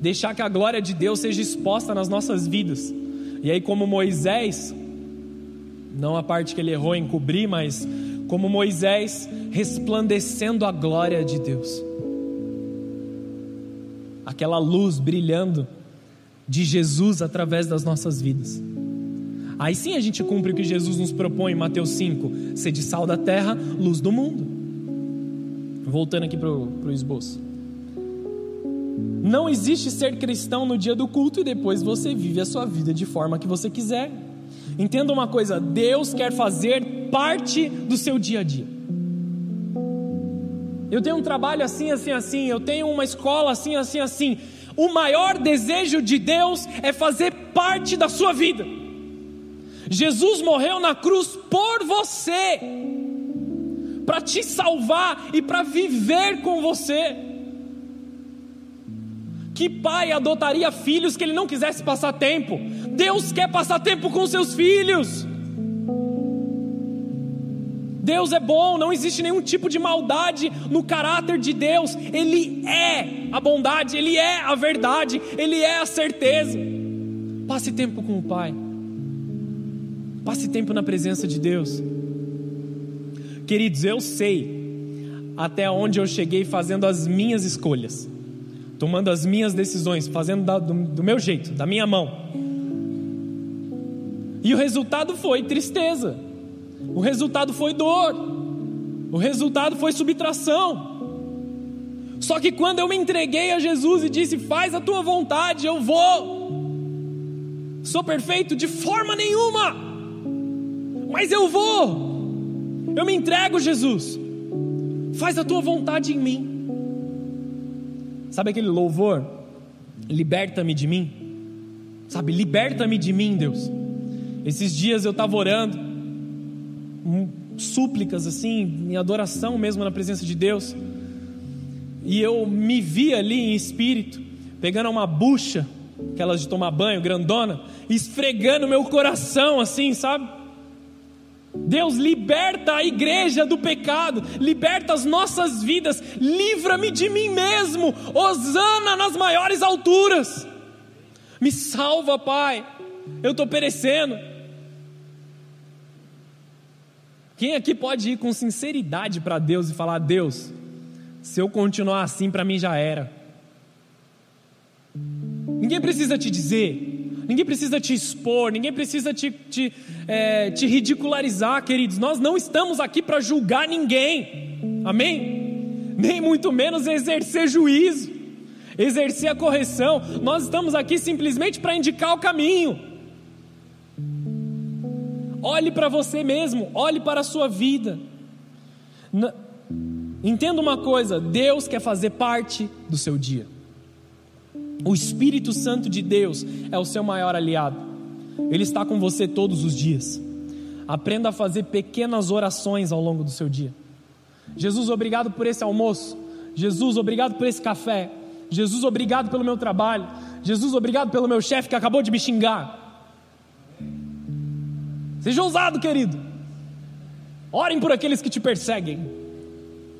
deixar que a glória de Deus seja exposta nas nossas vidas. E aí, como Moisés, não a parte que ele errou em cobrir, mas como Moisés, resplandecendo a glória de Deus. Aquela luz brilhando de Jesus através das nossas vidas. Aí sim a gente cumpre o que Jesus nos propõe em Mateus 5: ser de sal da terra, luz do mundo. Voltando aqui para o esboço. Não existe ser cristão no dia do culto e depois você vive a sua vida de forma que você quiser. Entenda uma coisa: Deus quer fazer parte do seu dia a dia. Eu tenho um trabalho assim, assim, assim, eu tenho uma escola assim, assim, assim. O maior desejo de Deus é fazer parte da sua vida. Jesus morreu na cruz por você, para te salvar e para viver com você. Que pai adotaria filhos que ele não quisesse passar tempo? Deus quer passar tempo com seus filhos. Deus é bom, não existe nenhum tipo de maldade no caráter de Deus. Ele é a bondade, ele é a verdade, ele é a certeza. Passe tempo com o Pai. Passe tempo na presença de Deus. Queridos, eu sei até onde eu cheguei fazendo as minhas escolhas, tomando as minhas decisões, fazendo do meu jeito, da minha mão. E o resultado foi tristeza. O resultado foi dor. O resultado foi subtração. Só que quando eu me entreguei a Jesus e disse: Faz a tua vontade, eu vou. Sou perfeito de forma nenhuma, mas eu vou. Eu me entrego, Jesus. Faz a tua vontade em mim. Sabe aquele louvor? Liberta-me de mim. Sabe, liberta-me de mim, Deus. Esses dias eu estava orando súplicas assim, em adoração mesmo na presença de Deus. E eu me vi ali em espírito, pegando uma bucha, aquelas de tomar banho, grandona, esfregando meu coração assim, sabe? Deus liberta a igreja do pecado, liberta as nossas vidas, livra-me de mim mesmo, Osana nas maiores alturas. Me salva, Pai. Eu estou perecendo. Quem aqui pode ir com sinceridade para Deus e falar: Deus, se eu continuar assim, para mim já era. Ninguém precisa te dizer, ninguém precisa te expor, ninguém precisa te, te, é, te ridicularizar, queridos. Nós não estamos aqui para julgar ninguém, amém? Nem muito menos exercer juízo, exercer a correção. Nós estamos aqui simplesmente para indicar o caminho. Olhe para você mesmo, olhe para a sua vida. Entenda uma coisa: Deus quer fazer parte do seu dia. O Espírito Santo de Deus é o seu maior aliado. Ele está com você todos os dias. Aprenda a fazer pequenas orações ao longo do seu dia. Jesus, obrigado por esse almoço. Jesus, obrigado por esse café. Jesus, obrigado pelo meu trabalho. Jesus, obrigado pelo meu chefe que acabou de me xingar. Seja ousado, querido. Orem por aqueles que te perseguem.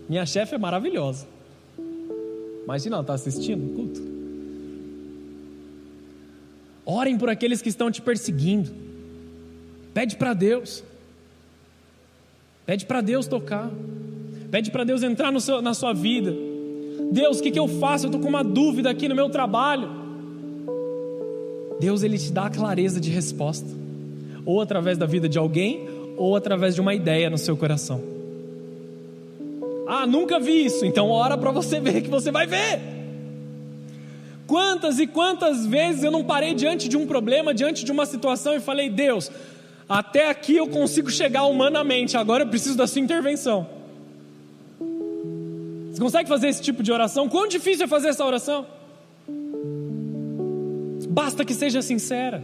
Minha chefe é maravilhosa. Imagina, ela está assistindo o culto. Orem por aqueles que estão te perseguindo. Pede para Deus. Pede para Deus tocar. Pede para Deus entrar seu, na sua vida. Deus, o que, que eu faço? Eu estou com uma dúvida aqui no meu trabalho. Deus, Ele te dá a clareza de resposta. Ou através da vida de alguém, ou através de uma ideia no seu coração. Ah, nunca vi isso. Então ora para você [LAUGHS] ver que você vai ver. Quantas e quantas vezes eu não parei diante de um problema, diante de uma situação e falei: Deus, até aqui eu consigo chegar humanamente, agora eu preciso da sua intervenção. Você consegue fazer esse tipo de oração? Quão difícil é fazer essa oração? Basta que seja sincera,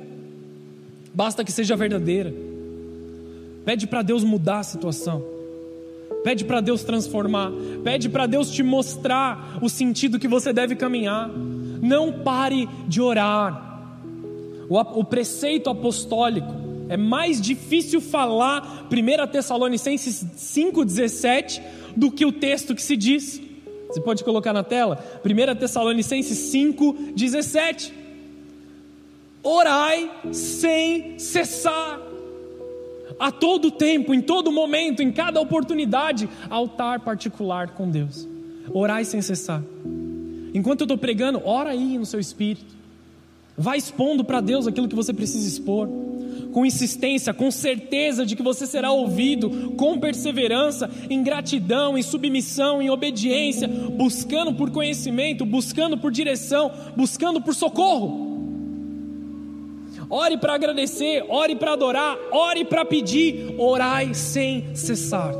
basta que seja verdadeira. Pede para Deus mudar a situação. Pede para Deus transformar. Pede para Deus te mostrar o sentido que você deve caminhar. Não pare de orar. O, o preceito apostólico é mais difícil falar 1 Tessalonicenses 5,17 do que o texto que se diz. Você pode colocar na tela? 1 Tessalonicenses 5,17. Orai sem cessar. A todo tempo, em todo momento, em cada oportunidade, altar particular com Deus. Orai sem cessar. Enquanto eu estou pregando, ora aí no seu espírito. Vai expondo para Deus aquilo que você precisa expor com insistência, com certeza de que você será ouvido, com perseverança, em gratidão, em submissão, em obediência, buscando por conhecimento, buscando por direção, buscando por socorro. Ore para agradecer, ore para adorar, ore para pedir, orai sem cessar.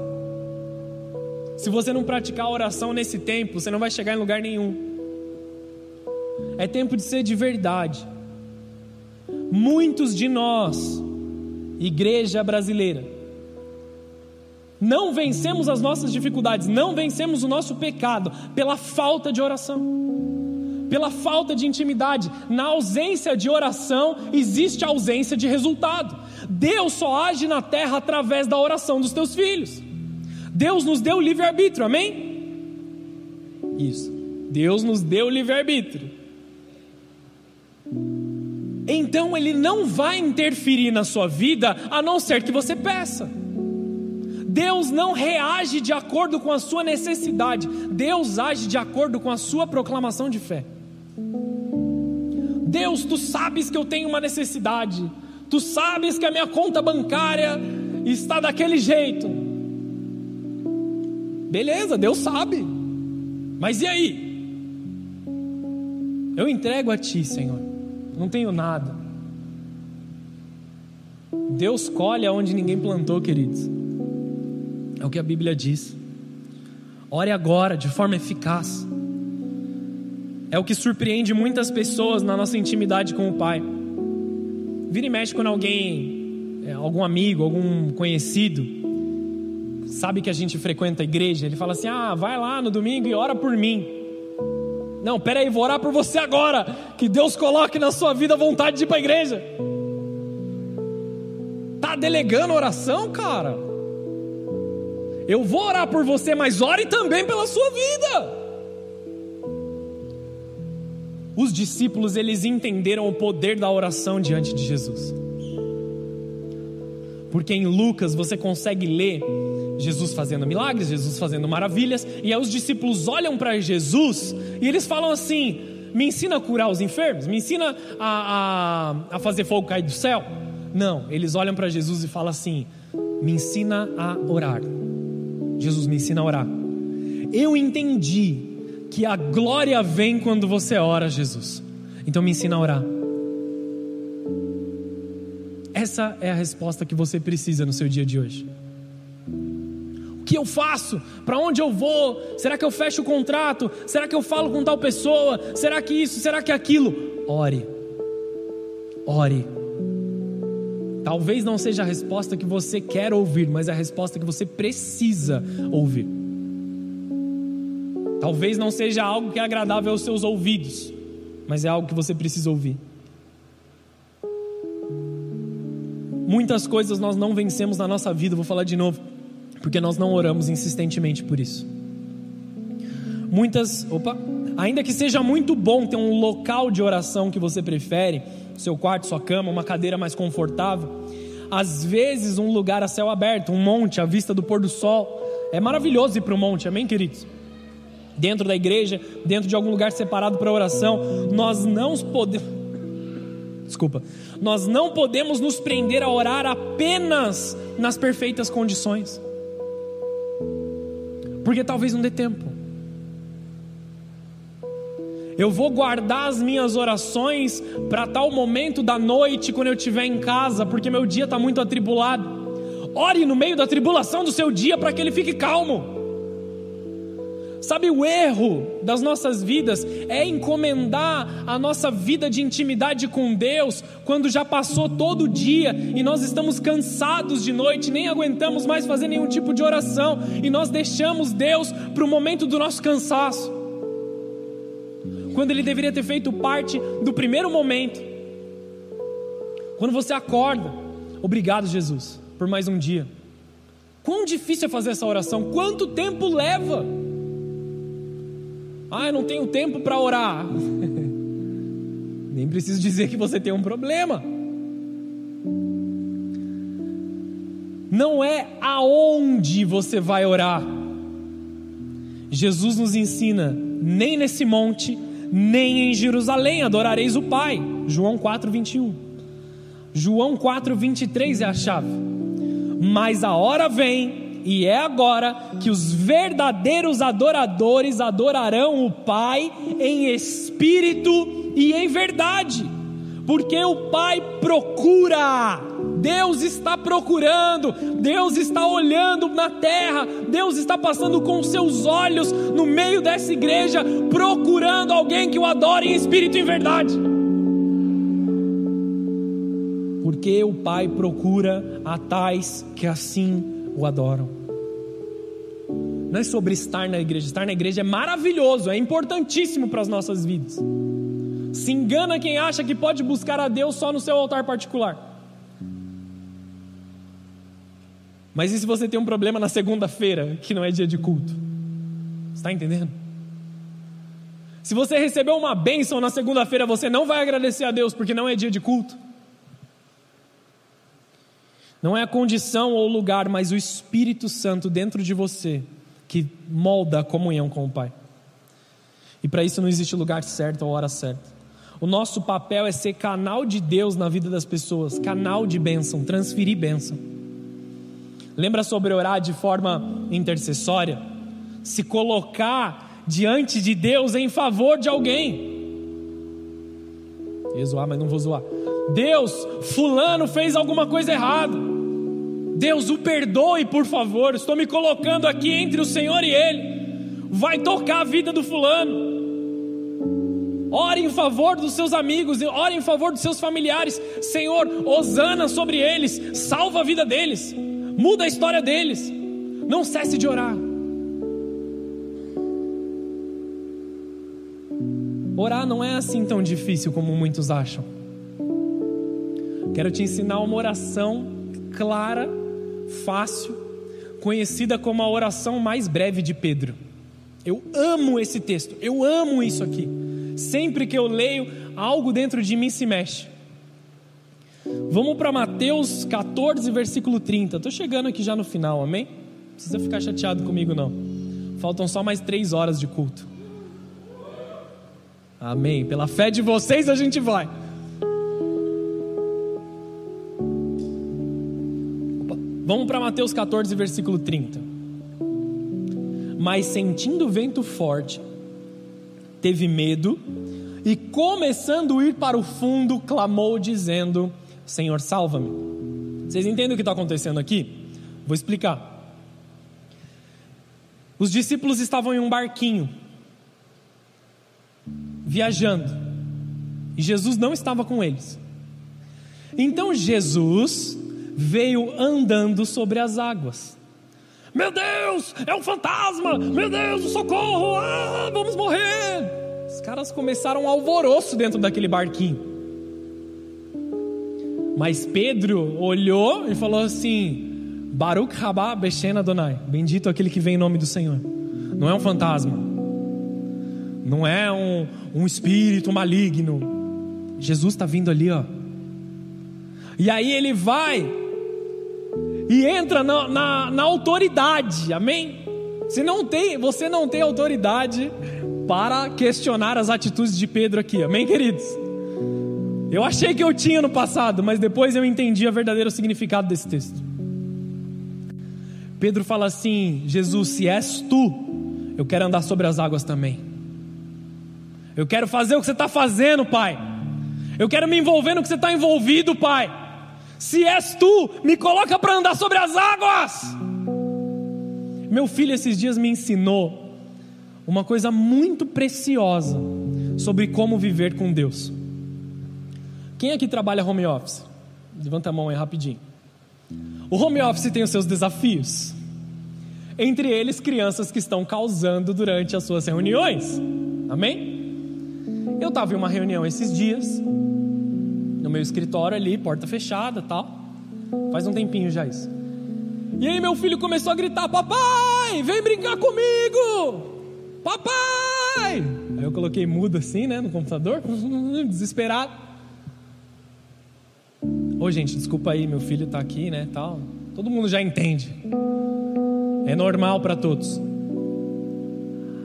Se você não praticar a oração nesse tempo, você não vai chegar em lugar nenhum. É tempo de ser de verdade. Muitos de nós, igreja brasileira, não vencemos as nossas dificuldades, não vencemos o nosso pecado pela falta de oração, pela falta de intimidade. Na ausência de oração, existe ausência de resultado. Deus só age na terra através da oração dos teus filhos. Deus nos deu livre-arbítrio, amém? Isso. Deus nos deu livre-arbítrio então ele não vai interferir na sua vida a não ser que você peça. Deus não reage de acordo com a sua necessidade, Deus age de acordo com a sua proclamação de fé. Deus, tu sabes que eu tenho uma necessidade, tu sabes que a minha conta bancária está daquele jeito. Beleza, Deus sabe, mas e aí? Eu entrego a ti, Senhor não tenho nada. Deus colhe aonde ninguém plantou, queridos. É o que a Bíblia diz. Ore agora, de forma eficaz. É o que surpreende muitas pessoas na nossa intimidade com o Pai. Vira e mexe quando alguém, é, algum amigo, algum conhecido, sabe que a gente frequenta a igreja, ele fala assim: ah, vai lá no domingo e ora por mim. Não, peraí, vou orar por você agora. Que Deus coloque na sua vida a vontade de ir para a igreja. Tá delegando oração, cara? Eu vou orar por você, mas ore também pela sua vida. Os discípulos, eles entenderam o poder da oração diante de Jesus. Porque em Lucas você consegue ler Jesus fazendo milagres, Jesus fazendo maravilhas, e aí os discípulos olham para Jesus e eles falam assim: me ensina a curar os enfermos, me ensina a, a, a fazer fogo cair do céu. Não, eles olham para Jesus e falam assim: me ensina a orar. Jesus me ensina a orar. Eu entendi que a glória vem quando você ora, Jesus. Então me ensina a orar. Essa é a resposta que você precisa no seu dia de hoje que eu faço? Para onde eu vou? Será que eu fecho o contrato? Será que eu falo com tal pessoa? Será que isso? Será que aquilo? Ore. Ore. Talvez não seja a resposta que você quer ouvir, mas é a resposta que você precisa ouvir. Talvez não seja algo que é agradável aos seus ouvidos, mas é algo que você precisa ouvir. Muitas coisas nós não vencemos na nossa vida, vou falar de novo Porque nós não oramos insistentemente por isso. Muitas, opa, ainda que seja muito bom ter um local de oração que você prefere, seu quarto, sua cama, uma cadeira mais confortável, às vezes um lugar a céu aberto, um monte, à vista do pôr do sol, é maravilhoso ir para o monte, amém, queridos? Dentro da igreja, dentro de algum lugar separado para oração, nós não podemos desculpa, nós não podemos nos prender a orar apenas nas perfeitas condições, porque talvez não dê tempo. Eu vou guardar as minhas orações para tal momento da noite, quando eu estiver em casa, porque meu dia está muito atribulado. Ore no meio da tribulação do seu dia para que ele fique calmo. Sabe, o erro das nossas vidas é encomendar a nossa vida de intimidade com Deus quando já passou todo o dia e nós estamos cansados de noite, nem aguentamos mais fazer nenhum tipo de oração e nós deixamos Deus para o momento do nosso cansaço. Quando Ele deveria ter feito parte do primeiro momento. Quando você acorda, obrigado, Jesus, por mais um dia. Quão difícil é fazer essa oração? Quanto tempo leva? Ah, eu não tenho tempo para orar. [LAUGHS] Nem preciso dizer que você tem um problema. Não é aonde você vai orar. Jesus nos ensina, nem nesse monte, nem em Jerusalém adorareis o Pai. João 4, 21. João 4, 23 é a chave. Mas a hora vem e é agora que os verdadeiros adoradores adorarão o Pai em espírito e em verdade, porque o Pai procura, Deus está procurando, Deus está olhando na terra, Deus está passando com seus olhos no meio dessa igreja, procurando alguém que o adore em espírito e em verdade. Porque o Pai procura a tais que assim o adoram não é sobre estar na igreja. Estar na igreja é maravilhoso, é importantíssimo para as nossas vidas. Se engana quem acha que pode buscar a Deus só no seu altar particular. Mas e se você tem um problema na segunda-feira, que não é dia de culto? Está entendendo? Se você recebeu uma bênção na segunda-feira, você não vai agradecer a Deus porque não é dia de culto. Não é a condição ou o lugar, mas o Espírito Santo dentro de você que molda a comunhão com o Pai. E para isso não existe lugar certo ou hora certa. O nosso papel é ser canal de Deus na vida das pessoas, canal de bênção, transferir bênção. Lembra sobre orar de forma intercessória? Se colocar diante de Deus em favor de alguém. Eu zoar, mas não vou zoar. Deus, fulano fez alguma coisa errada. Deus o perdoe, por favor. Estou me colocando aqui entre o Senhor e Ele. Vai tocar a vida do fulano. Ore em favor dos seus amigos, ore em favor dos seus familiares. Senhor, osana sobre eles, salva a vida deles, muda a história deles. Não cesse de orar. Orar não é assim tão difícil como muitos acham. Quero te ensinar uma oração clara fácil, conhecida como a oração mais breve de Pedro. Eu amo esse texto, eu amo isso aqui. Sempre que eu leio, algo dentro de mim se mexe. Vamos para Mateus 14, versículo 30. Estou chegando aqui já no final, amém? Não precisa ficar chateado comigo, não. Faltam só mais três horas de culto. Amém. Pela fé de vocês a gente vai. Vamos para Mateus 14, versículo 30. Mas sentindo o vento forte, teve medo e, começando a ir para o fundo, clamou, dizendo: Senhor, salva-me. Vocês entendem o que está acontecendo aqui? Vou explicar. Os discípulos estavam em um barquinho, viajando, e Jesus não estava com eles. Então Jesus veio andando sobre as águas. Meu Deus, é um fantasma! Meu Deus, socorro! Ah, vamos morrer! Os caras começaram um alvoroço dentro daquele barquinho. Mas Pedro olhou e falou assim: Baruch Rabá Beshena Adonai. Bendito aquele que vem em nome do Senhor. Não é um fantasma. Não é um, um espírito maligno. Jesus está vindo ali, ó. E aí ele vai e entra na, na, na autoridade, amém? Você não, tem, você não tem autoridade para questionar as atitudes de Pedro aqui, amém, queridos? Eu achei que eu tinha no passado, mas depois eu entendi o verdadeiro significado desse texto. Pedro fala assim: Jesus, se és tu, eu quero andar sobre as águas também. Eu quero fazer o que você está fazendo, Pai. Eu quero me envolver no que você está envolvido, Pai. Se és tu, me coloca para andar sobre as águas. Meu filho esses dias me ensinou uma coisa muito preciosa sobre como viver com Deus. Quem aqui trabalha home office? Levanta a mão aí rapidinho. O home office tem os seus desafios. Entre eles, crianças que estão causando durante as suas reuniões. Amém? Eu estava em uma reunião esses dias, no meu escritório ali, porta fechada tal. Faz um tempinho já isso. E aí meu filho começou a gritar: Papai, vem brincar comigo! Papai! Aí eu coloquei mudo assim, né, no computador, [LAUGHS] desesperado. Ô gente, desculpa aí, meu filho tá aqui, né, tal. Todo mundo já entende. É normal para todos.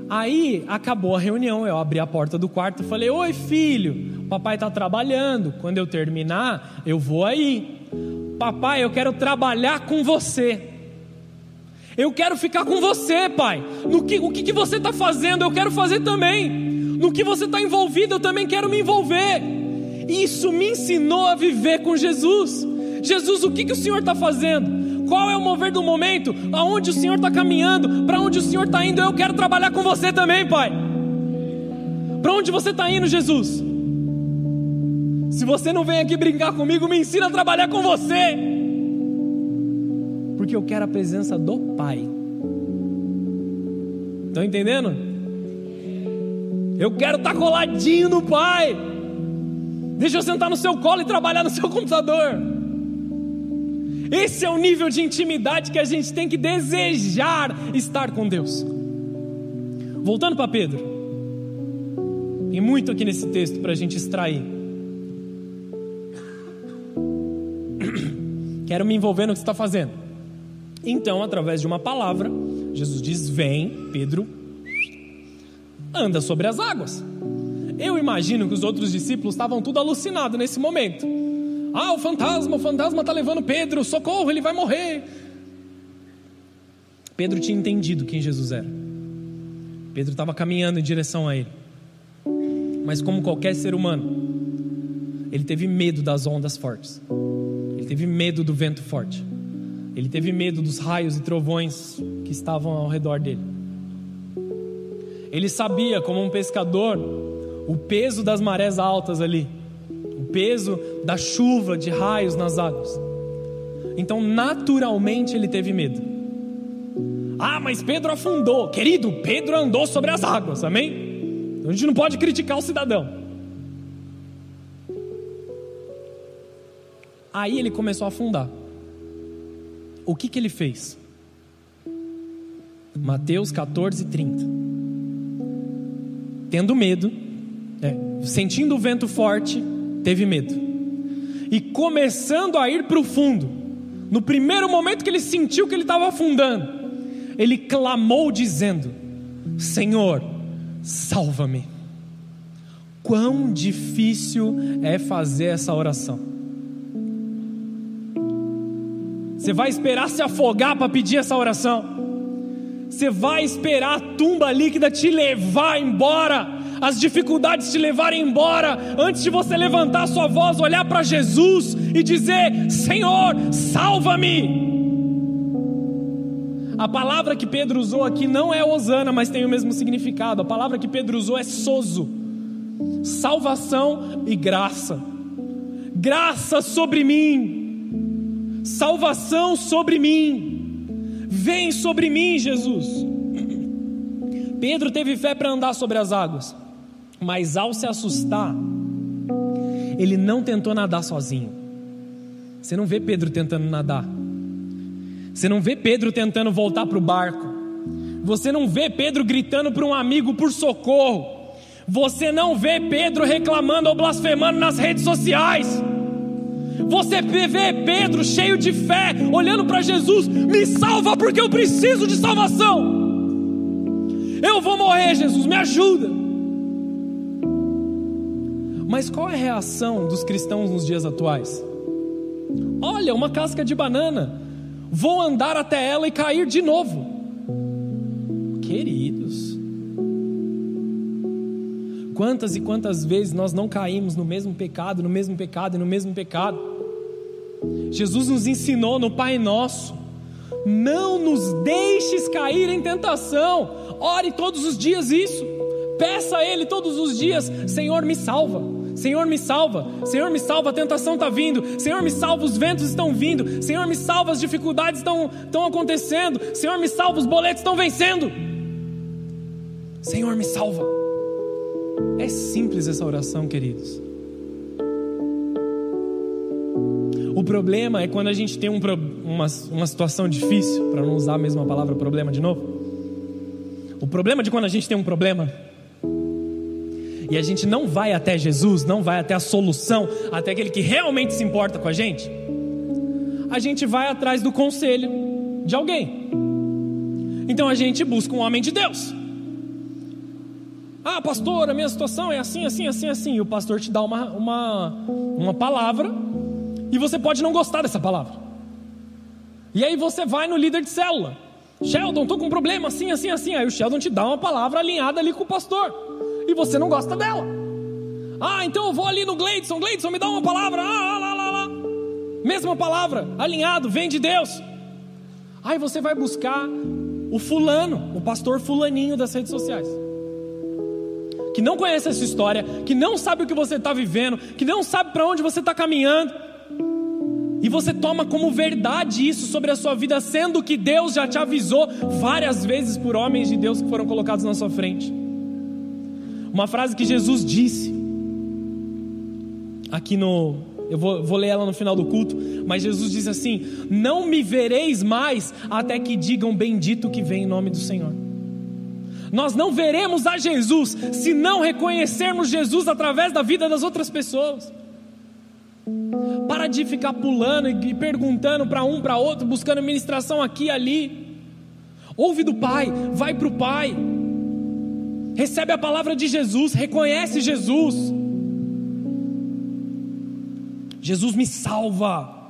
Aí acabou a reunião, eu abri a porta do quarto e falei: Oi, filho, papai está trabalhando. Quando eu terminar, eu vou aí. Papai, eu quero trabalhar com você. Eu quero ficar com você, pai. No que, o que, que você está fazendo, eu quero fazer também. No que você está envolvido, eu também quero me envolver. Isso me ensinou a viver com Jesus. Jesus, o que, que o Senhor está fazendo? Qual é o mover do momento? Aonde o Senhor está caminhando? Para onde o Senhor está indo? Eu quero trabalhar com você também, Pai. Para onde você está indo, Jesus? Se você não vem aqui brincar comigo, me ensina a trabalhar com você. Porque eu quero a presença do Pai. Estão entendendo? Eu quero estar tá coladinho no Pai. Deixa eu sentar no seu colo e trabalhar no seu computador. Esse é o nível de intimidade que a gente tem que desejar estar com Deus. Voltando para Pedro, tem muito aqui nesse texto para a gente extrair. Quero me envolver no que você está fazendo. Então, através de uma palavra, Jesus diz: Vem, Pedro, anda sobre as águas. Eu imagino que os outros discípulos estavam tudo alucinados nesse momento. Ah, o fantasma, o fantasma está levando Pedro, socorro, ele vai morrer. Pedro tinha entendido quem Jesus era. Pedro estava caminhando em direção a ele. Mas, como qualquer ser humano, ele teve medo das ondas fortes. Teve medo do vento forte. Ele teve medo dos raios e trovões que estavam ao redor dele. Ele sabia, como um pescador, o peso das marés altas ali o peso da chuva, de raios nas águas. Então, naturalmente, ele teve medo. Ah, mas Pedro afundou. Querido, Pedro andou sobre as águas, amém? Então, a gente não pode criticar o cidadão. Aí ele começou a afundar. O que, que ele fez? Mateus 14, 30. Tendo medo, é, sentindo o vento forte, teve medo. E começando a ir para o fundo, no primeiro momento que ele sentiu que ele estava afundando, ele clamou dizendo: Senhor, salva-me. Quão difícil é fazer essa oração. Você vai esperar se afogar para pedir essa oração. Você vai esperar a tumba líquida te levar embora as dificuldades te levarem embora, antes de você levantar sua voz, olhar para Jesus e dizer: Senhor, salva-me. A palavra que Pedro usou aqui não é Osana, mas tem o mesmo significado. A palavra que Pedro usou é sozo, salvação e graça. Graça sobre mim, salvação sobre mim, vem sobre mim, Jesus. Pedro teve fé para andar sobre as águas. Mas ao se assustar, ele não tentou nadar sozinho. Você não vê Pedro tentando nadar. Você não vê Pedro tentando voltar para o barco. Você não vê Pedro gritando para um amigo por socorro. Você não vê Pedro reclamando ou blasfemando nas redes sociais. Você vê Pedro cheio de fé, olhando para Jesus: me salva porque eu preciso de salvação. Eu vou morrer, Jesus, me ajuda. Mas qual é a reação dos cristãos nos dias atuais? Olha, uma casca de banana, vou andar até ela e cair de novo. Queridos, quantas e quantas vezes nós não caímos no mesmo pecado, no mesmo pecado e no mesmo pecado? Jesus nos ensinou no Pai Nosso: não nos deixes cair em tentação, ore todos os dias isso, peça a Ele todos os dias: Senhor, me salva. Senhor me salva, Senhor me salva, a tentação está vindo, Senhor me salva, os ventos estão vindo, Senhor me salva, as dificuldades estão, estão acontecendo, Senhor me salva, os boletos estão vencendo. Senhor me salva. É simples essa oração, queridos. O problema é quando a gente tem um, uma, uma situação difícil, para não usar a mesma palavra problema de novo. O problema de quando a gente tem um problema e a gente não vai até Jesus, não vai até a solução, até aquele que realmente se importa com a gente, a gente vai atrás do conselho de alguém. Então a gente busca um homem de Deus. Ah, pastor, a minha situação é assim, assim, assim, assim. E o pastor te dá uma, uma, uma palavra e você pode não gostar dessa palavra. E aí você vai no líder de célula. Sheldon, estou com um problema assim, assim, assim. Aí o Sheldon te dá uma palavra alinhada ali com o pastor. E você não gosta dela. Ah, então eu vou ali no Gleidson. Gleidson, me dá uma palavra. Ah, lá, lá, lá. Mesma palavra, alinhado, vem de Deus. Aí você vai buscar o fulano, o pastor fulaninho das redes sociais. Que não conhece essa história, que não sabe o que você está vivendo, que não sabe para onde você está caminhando. E você toma como verdade isso sobre a sua vida, sendo que Deus já te avisou várias vezes por homens de Deus que foram colocados na sua frente. Uma frase que Jesus disse, aqui no. Eu vou, vou ler ela no final do culto, mas Jesus diz assim: Não me vereis mais até que digam bendito que vem em nome do Senhor. Nós não veremos a Jesus se não reconhecermos Jesus através da vida das outras pessoas. Para de ficar pulando e perguntando para um, para outro, buscando ministração aqui e ali. Ouve do Pai, vai para o Pai recebe a palavra de Jesus, reconhece Jesus. Jesus me salva.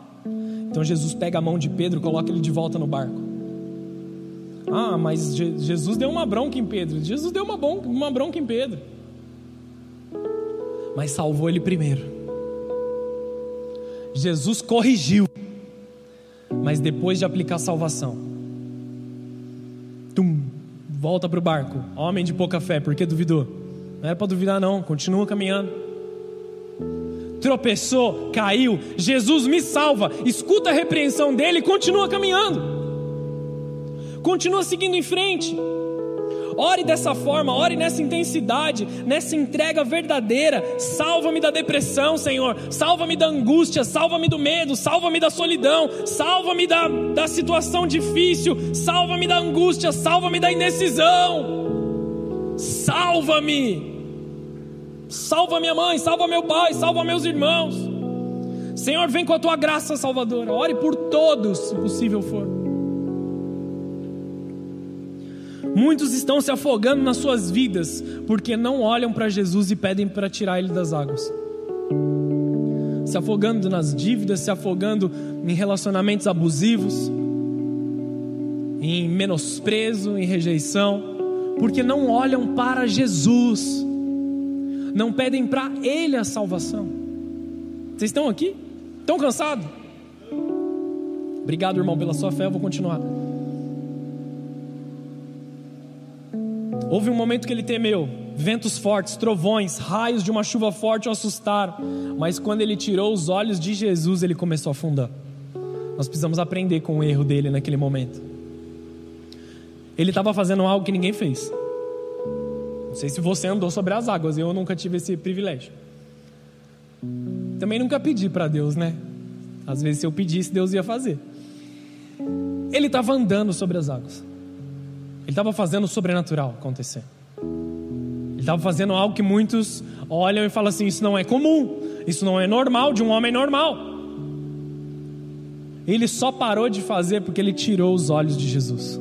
Então Jesus pega a mão de Pedro e coloca ele de volta no barco. Ah, mas Jesus deu uma bronca em Pedro. Jesus deu uma, bronca, uma bronca em Pedro. Mas salvou ele primeiro. Jesus corrigiu. Mas depois de aplicar salvação, tum, volta para o barco. Homem de pouca fé, por que duvidou? Não era para duvidar, não, continua caminhando. Tropeçou, caiu, Jesus me salva, escuta a repreensão dele e continua caminhando. Continua seguindo em frente. Ore dessa forma, ore nessa intensidade, nessa entrega verdadeira. Salva-me da depressão, Senhor. Salva-me da angústia, salva-me do medo, salva-me da solidão, salva-me da, da situação difícil, salva-me da angústia, salva-me da indecisão. Salva-me. Salva minha mãe, salva meu pai, salva meus irmãos. Senhor, vem com a tua graça salvadora. Ore por todos, se possível for. Muitos estão se afogando nas suas vidas porque não olham para Jesus e pedem para tirar ele das águas. Se afogando nas dívidas, se afogando em relacionamentos abusivos, em menosprezo, em rejeição, porque não olham para Jesus, não pedem para Ele a salvação. Vocês estão aqui? Estão cansados? Obrigado, irmão, pela sua fé. Eu vou continuar. Houve um momento que ele temeu, ventos fortes, trovões, raios de uma chuva forte o assustaram, mas quando ele tirou os olhos de Jesus, ele começou a afundar. Nós precisamos aprender com o erro dele naquele momento. Ele estava fazendo algo que ninguém fez. Não sei se você andou sobre as águas, eu nunca tive esse privilégio. Também nunca pedi para Deus, né? Às vezes, se eu pedisse, Deus ia fazer. Ele estava andando sobre as águas. Ele estava fazendo o sobrenatural acontecer. Ele estava fazendo algo que muitos olham e falam assim: isso não é comum, isso não é normal de um homem normal. Ele só parou de fazer porque ele tirou os olhos de Jesus.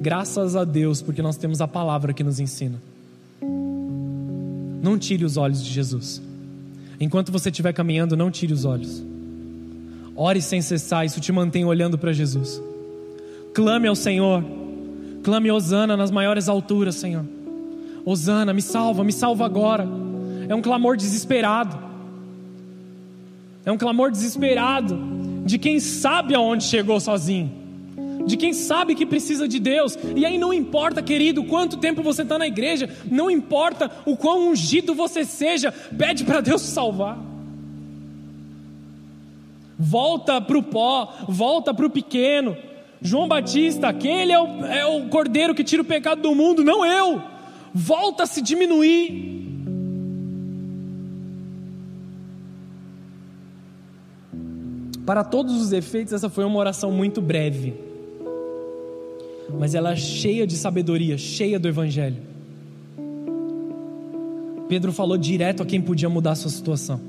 Graças a Deus, porque nós temos a palavra que nos ensina. Não tire os olhos de Jesus. Enquanto você estiver caminhando, não tire os olhos. Ore sem cessar, isso te mantém olhando para Jesus. Clame ao Senhor. Clame Osana nas maiores alturas, Senhor. Osana, me salva, me salva agora. É um clamor desesperado. É um clamor desesperado de quem sabe aonde chegou sozinho de quem sabe que precisa de Deus. E aí não importa, querido, quanto tempo você está na igreja, não importa o quão ungido você seja, pede para Deus te salvar. Volta para o pó, volta para o pequeno. João Batista, aquele é o, é o cordeiro que tira o pecado do mundo, não eu. Volta a se diminuir. Para todos os efeitos, essa foi uma oração muito breve mas ela é cheia de sabedoria, cheia do Evangelho. Pedro falou direto a quem podia mudar a sua situação.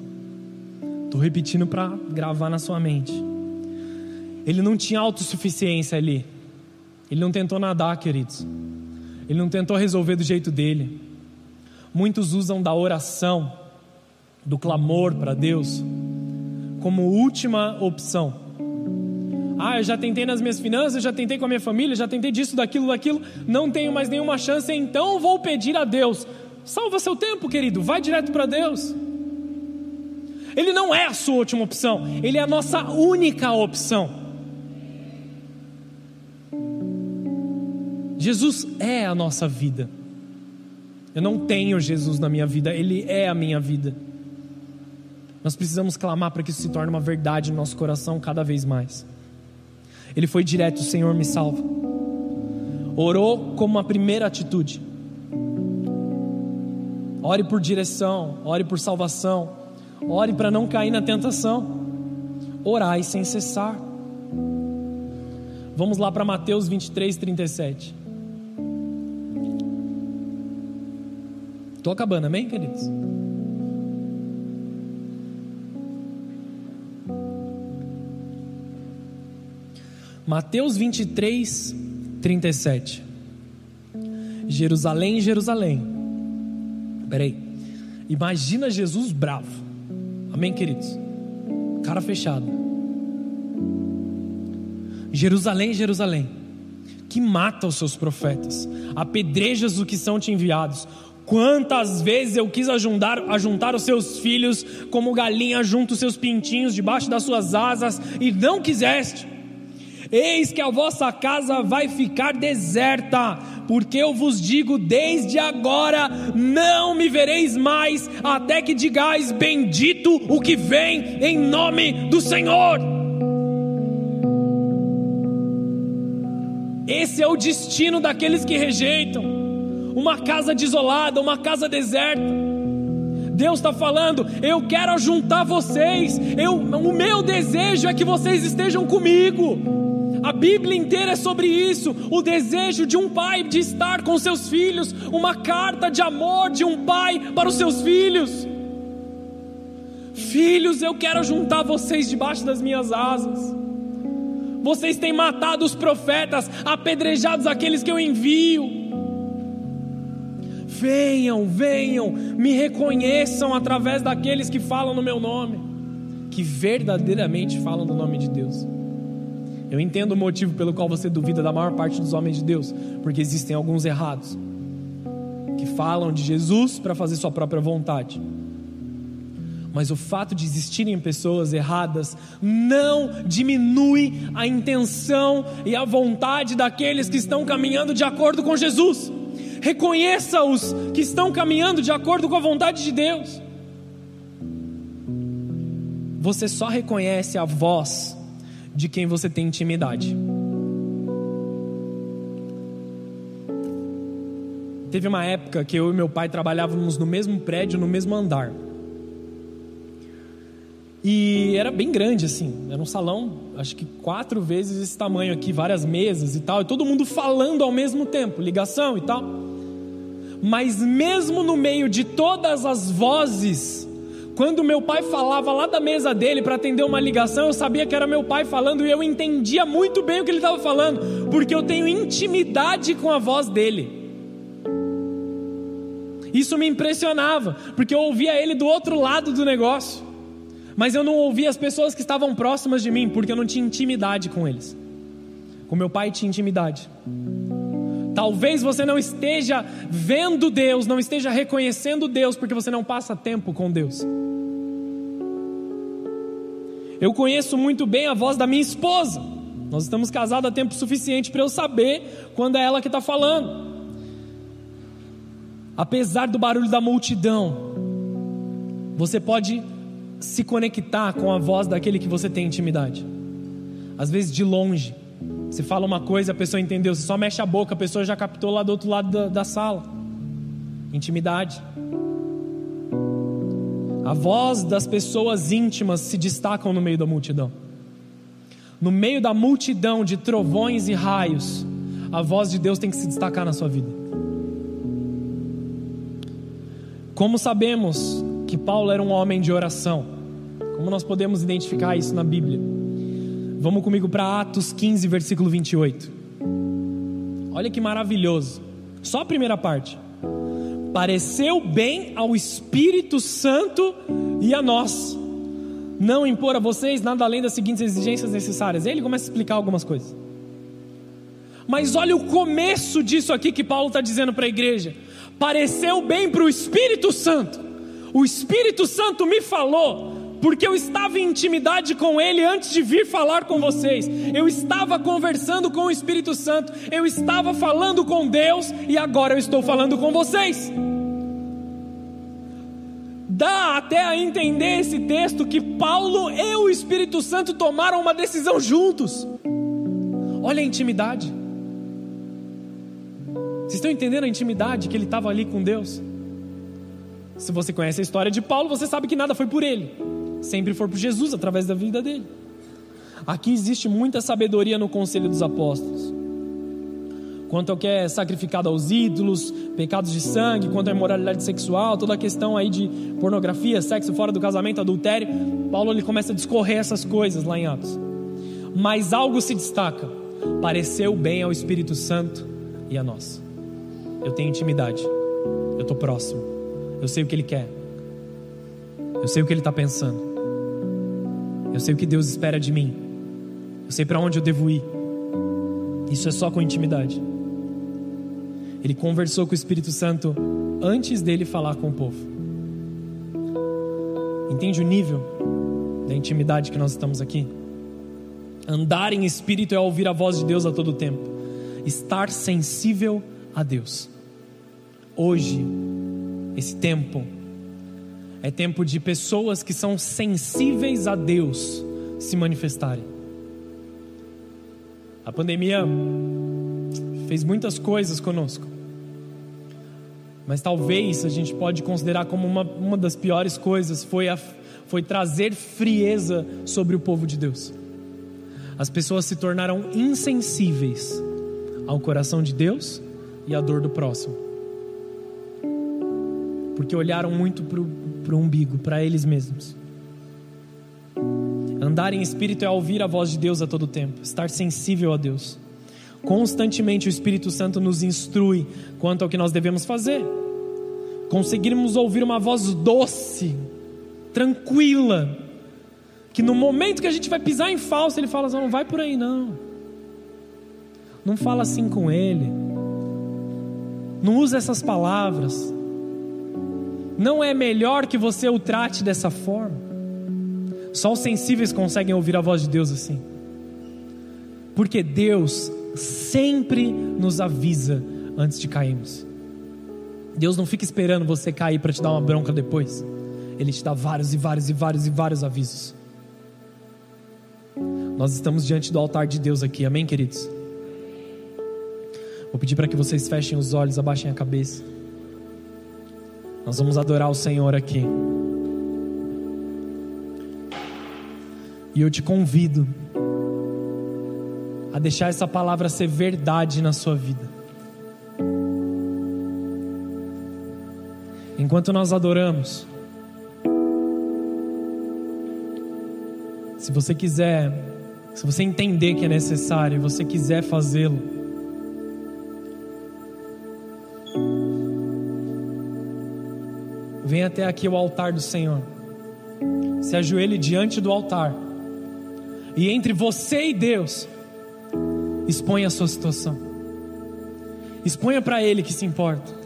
Estou repetindo para gravar na sua mente. Ele não tinha autossuficiência ali. Ele não tentou nadar, queridos. Ele não tentou resolver do jeito dele. Muitos usam da oração, do clamor para Deus, como última opção. Ah, eu já tentei nas minhas finanças, já tentei com a minha família, já tentei disso, daquilo, daquilo, não tenho mais nenhuma chance, então vou pedir a Deus. Salva seu tempo, querido, vai direto para Deus. Ele não é a sua última opção, ele é a nossa única opção. Jesus é a nossa vida. Eu não tenho Jesus na minha vida, ele é a minha vida. Nós precisamos clamar para que isso se torne uma verdade no nosso coração cada vez mais. Ele foi direto: Senhor, me salva. Orou como uma primeira atitude. Ore por direção, ore por salvação, ore para não cair na tentação. Orai sem cessar. Vamos lá para Mateus 23, 37. Estou acabando, amém, queridos? Mateus 23, 37. Jerusalém, Jerusalém. Peraí. Imagina Jesus bravo. Amém, queridos? Cara fechado. Jerusalém, Jerusalém. Que mata os seus profetas, apedrejas os que são te enviados. Quantas vezes eu quis ajuntar, ajuntar os seus filhos, como galinha junta os seus pintinhos debaixo das suas asas, e não quiseste. Eis que a vossa casa vai ficar deserta, porque eu vos digo desde agora: não me vereis mais, até que digais: Bendito o que vem em nome do Senhor. Esse é o destino daqueles que rejeitam uma casa desolada, uma casa deserta. Deus está falando, eu quero juntar vocês, eu, o meu desejo é que vocês estejam comigo. A Bíblia inteira é sobre isso, o desejo de um pai de estar com seus filhos, uma carta de amor de um pai para os seus filhos. Filhos, eu quero juntar vocês debaixo das minhas asas. Vocês têm matado os profetas, apedrejados aqueles que eu envio. Venham, venham, me reconheçam através daqueles que falam no meu nome, que verdadeiramente falam do nome de Deus. Eu entendo o motivo pelo qual você duvida da maior parte dos homens de Deus, porque existem alguns errados que falam de Jesus para fazer sua própria vontade. Mas o fato de existirem pessoas erradas não diminui a intenção e a vontade daqueles que estão caminhando de acordo com Jesus. Reconheça-os que estão caminhando de acordo com a vontade de Deus. Você só reconhece a voz de quem você tem intimidade. Teve uma época que eu e meu pai trabalhávamos no mesmo prédio, no mesmo andar. E era bem grande, assim. Era um salão, acho que quatro vezes esse tamanho aqui, várias mesas e tal. E todo mundo falando ao mesmo tempo, ligação e tal. Mas mesmo no meio de todas as vozes, quando meu pai falava lá da mesa dele para atender uma ligação, eu sabia que era meu pai falando e eu entendia muito bem o que ele estava falando, porque eu tenho intimidade com a voz dele. Isso me impressionava, porque eu ouvia ele do outro lado do negócio, mas eu não ouvia as pessoas que estavam próximas de mim, porque eu não tinha intimidade com eles. Com meu pai tinha intimidade. Talvez você não esteja vendo Deus, não esteja reconhecendo Deus, porque você não passa tempo com Deus. Eu conheço muito bem a voz da minha esposa. Nós estamos casados há tempo suficiente para eu saber quando é ela que está falando apesar do barulho da multidão, você pode se conectar com a voz daquele que você tem intimidade. Às vezes de longe, você fala uma coisa, a pessoa entendeu, você só mexe a boca, a pessoa já captou lá do outro lado da, da sala. Intimidade. A voz das pessoas íntimas se destacam no meio da multidão. No meio da multidão de trovões e raios, a voz de Deus tem que se destacar na sua vida. Como sabemos que Paulo era um homem de oração? Como nós podemos identificar isso na Bíblia? Vamos comigo para Atos 15, versículo 28. Olha que maravilhoso. Só a primeira parte. Pareceu bem ao Espírito Santo e a nós não impor a vocês nada além das seguintes exigências necessárias. Ele começa a explicar algumas coisas. Mas olha o começo disso aqui que Paulo está dizendo para a igreja pareceu bem para o Espírito Santo. O Espírito Santo me falou, porque eu estava em intimidade com Ele antes de vir falar com vocês. Eu estava conversando com o Espírito Santo, eu estava falando com Deus e agora eu estou falando com vocês. Dá até a entender esse texto que Paulo e o Espírito Santo tomaram uma decisão juntos. Olha a intimidade. Vocês estão entendendo a intimidade que ele estava ali com Deus? Se você conhece a história de Paulo, você sabe que nada foi por ele, sempre foi por Jesus através da vida dele. Aqui existe muita sabedoria no conselho dos apóstolos. Quanto ao que é sacrificado aos ídolos, pecados de sangue, quanto à imoralidade sexual, toda a questão aí de pornografia, sexo fora do casamento, adultério, Paulo ele começa a discorrer essas coisas lá em Atos. Mas algo se destaca: pareceu bem ao Espírito Santo e a nós. Eu tenho intimidade. Eu estou próximo. Eu sei o que Ele quer. Eu sei o que Ele está pensando. Eu sei o que Deus espera de mim. Eu sei para onde eu devo ir. Isso é só com intimidade. Ele conversou com o Espírito Santo antes dele falar com o povo. Entende o nível da intimidade que nós estamos aqui? Andar em espírito é ouvir a voz de Deus a todo tempo. Estar sensível a Deus hoje, esse tempo, é tempo de pessoas que são sensíveis a Deus se manifestarem. A pandemia fez muitas coisas conosco, mas talvez a gente pode considerar como uma, uma das piores coisas foi, a, foi trazer frieza sobre o povo de Deus. As pessoas se tornaram insensíveis ao coração de Deus e à dor do próximo porque olharam muito para o umbigo, para eles mesmos. Andar em espírito é ouvir a voz de Deus a todo tempo, estar sensível a Deus. Constantemente o Espírito Santo nos instrui quanto ao que nós devemos fazer. Conseguirmos ouvir uma voz doce, tranquila, que no momento que a gente vai pisar em falso, ele fala assim: não vai por aí não. Não fala assim com ele. Não usa essas palavras. Não é melhor que você o trate dessa forma? Só os sensíveis conseguem ouvir a voz de Deus assim. Porque Deus sempre nos avisa antes de cairmos. Deus não fica esperando você cair para te dar uma bronca depois. Ele te dá vários e vários e vários e vários avisos. Nós estamos diante do altar de Deus aqui, amém, queridos? Vou pedir para que vocês fechem os olhos, abaixem a cabeça. Nós vamos adorar o Senhor aqui. E eu te convido a deixar essa palavra ser verdade na sua vida. Enquanto nós adoramos, se você quiser, se você entender que é necessário, você quiser fazê-lo, até aqui o altar do Senhor, se ajoelhe diante do altar, e entre você e Deus, exponha a sua situação, exponha para Ele que se importa.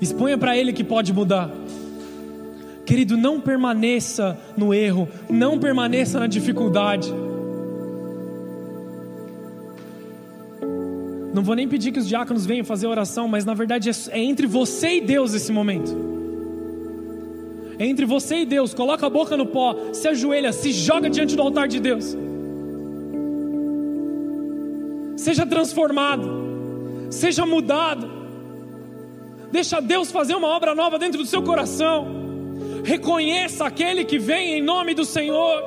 Exponha para Ele que pode mudar. Querido, não permaneça no erro, não permaneça na dificuldade. Não vou nem pedir que os diáconos venham fazer oração, mas na verdade é entre você e Deus esse momento. Entre você e Deus. Coloca a boca no pó, se ajoelha, se joga diante do altar de Deus. Seja transformado, seja mudado. Deixa Deus fazer uma obra nova dentro do seu coração. Reconheça aquele que vem em nome do Senhor.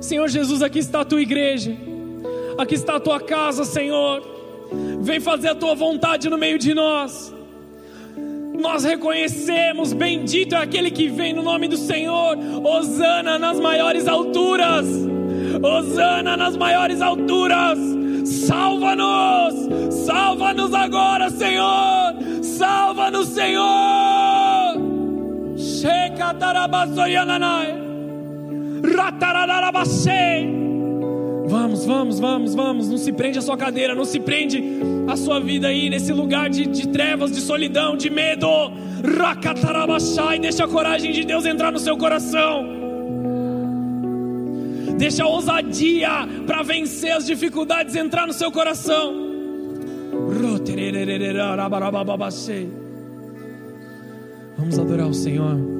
Senhor Jesus, aqui está a tua igreja. Aqui está a tua casa, Senhor. Vem fazer a tua vontade no meio de nós. Nós reconhecemos, bendito é aquele que vem no nome do Senhor. Hosana nas maiores alturas. Hosana nas maiores alturas. Salva-nos! Salva-nos agora, Senhor! Salva-nos, Senhor! Vamos, vamos, vamos, vamos. Não se prende a sua cadeira, não se prende a sua vida aí nesse lugar de, de trevas, de solidão, de medo. E deixa a coragem de Deus entrar no seu coração deixa a ousadia para vencer as dificuldades entrar no seu coração. Vamos adorar o Senhor.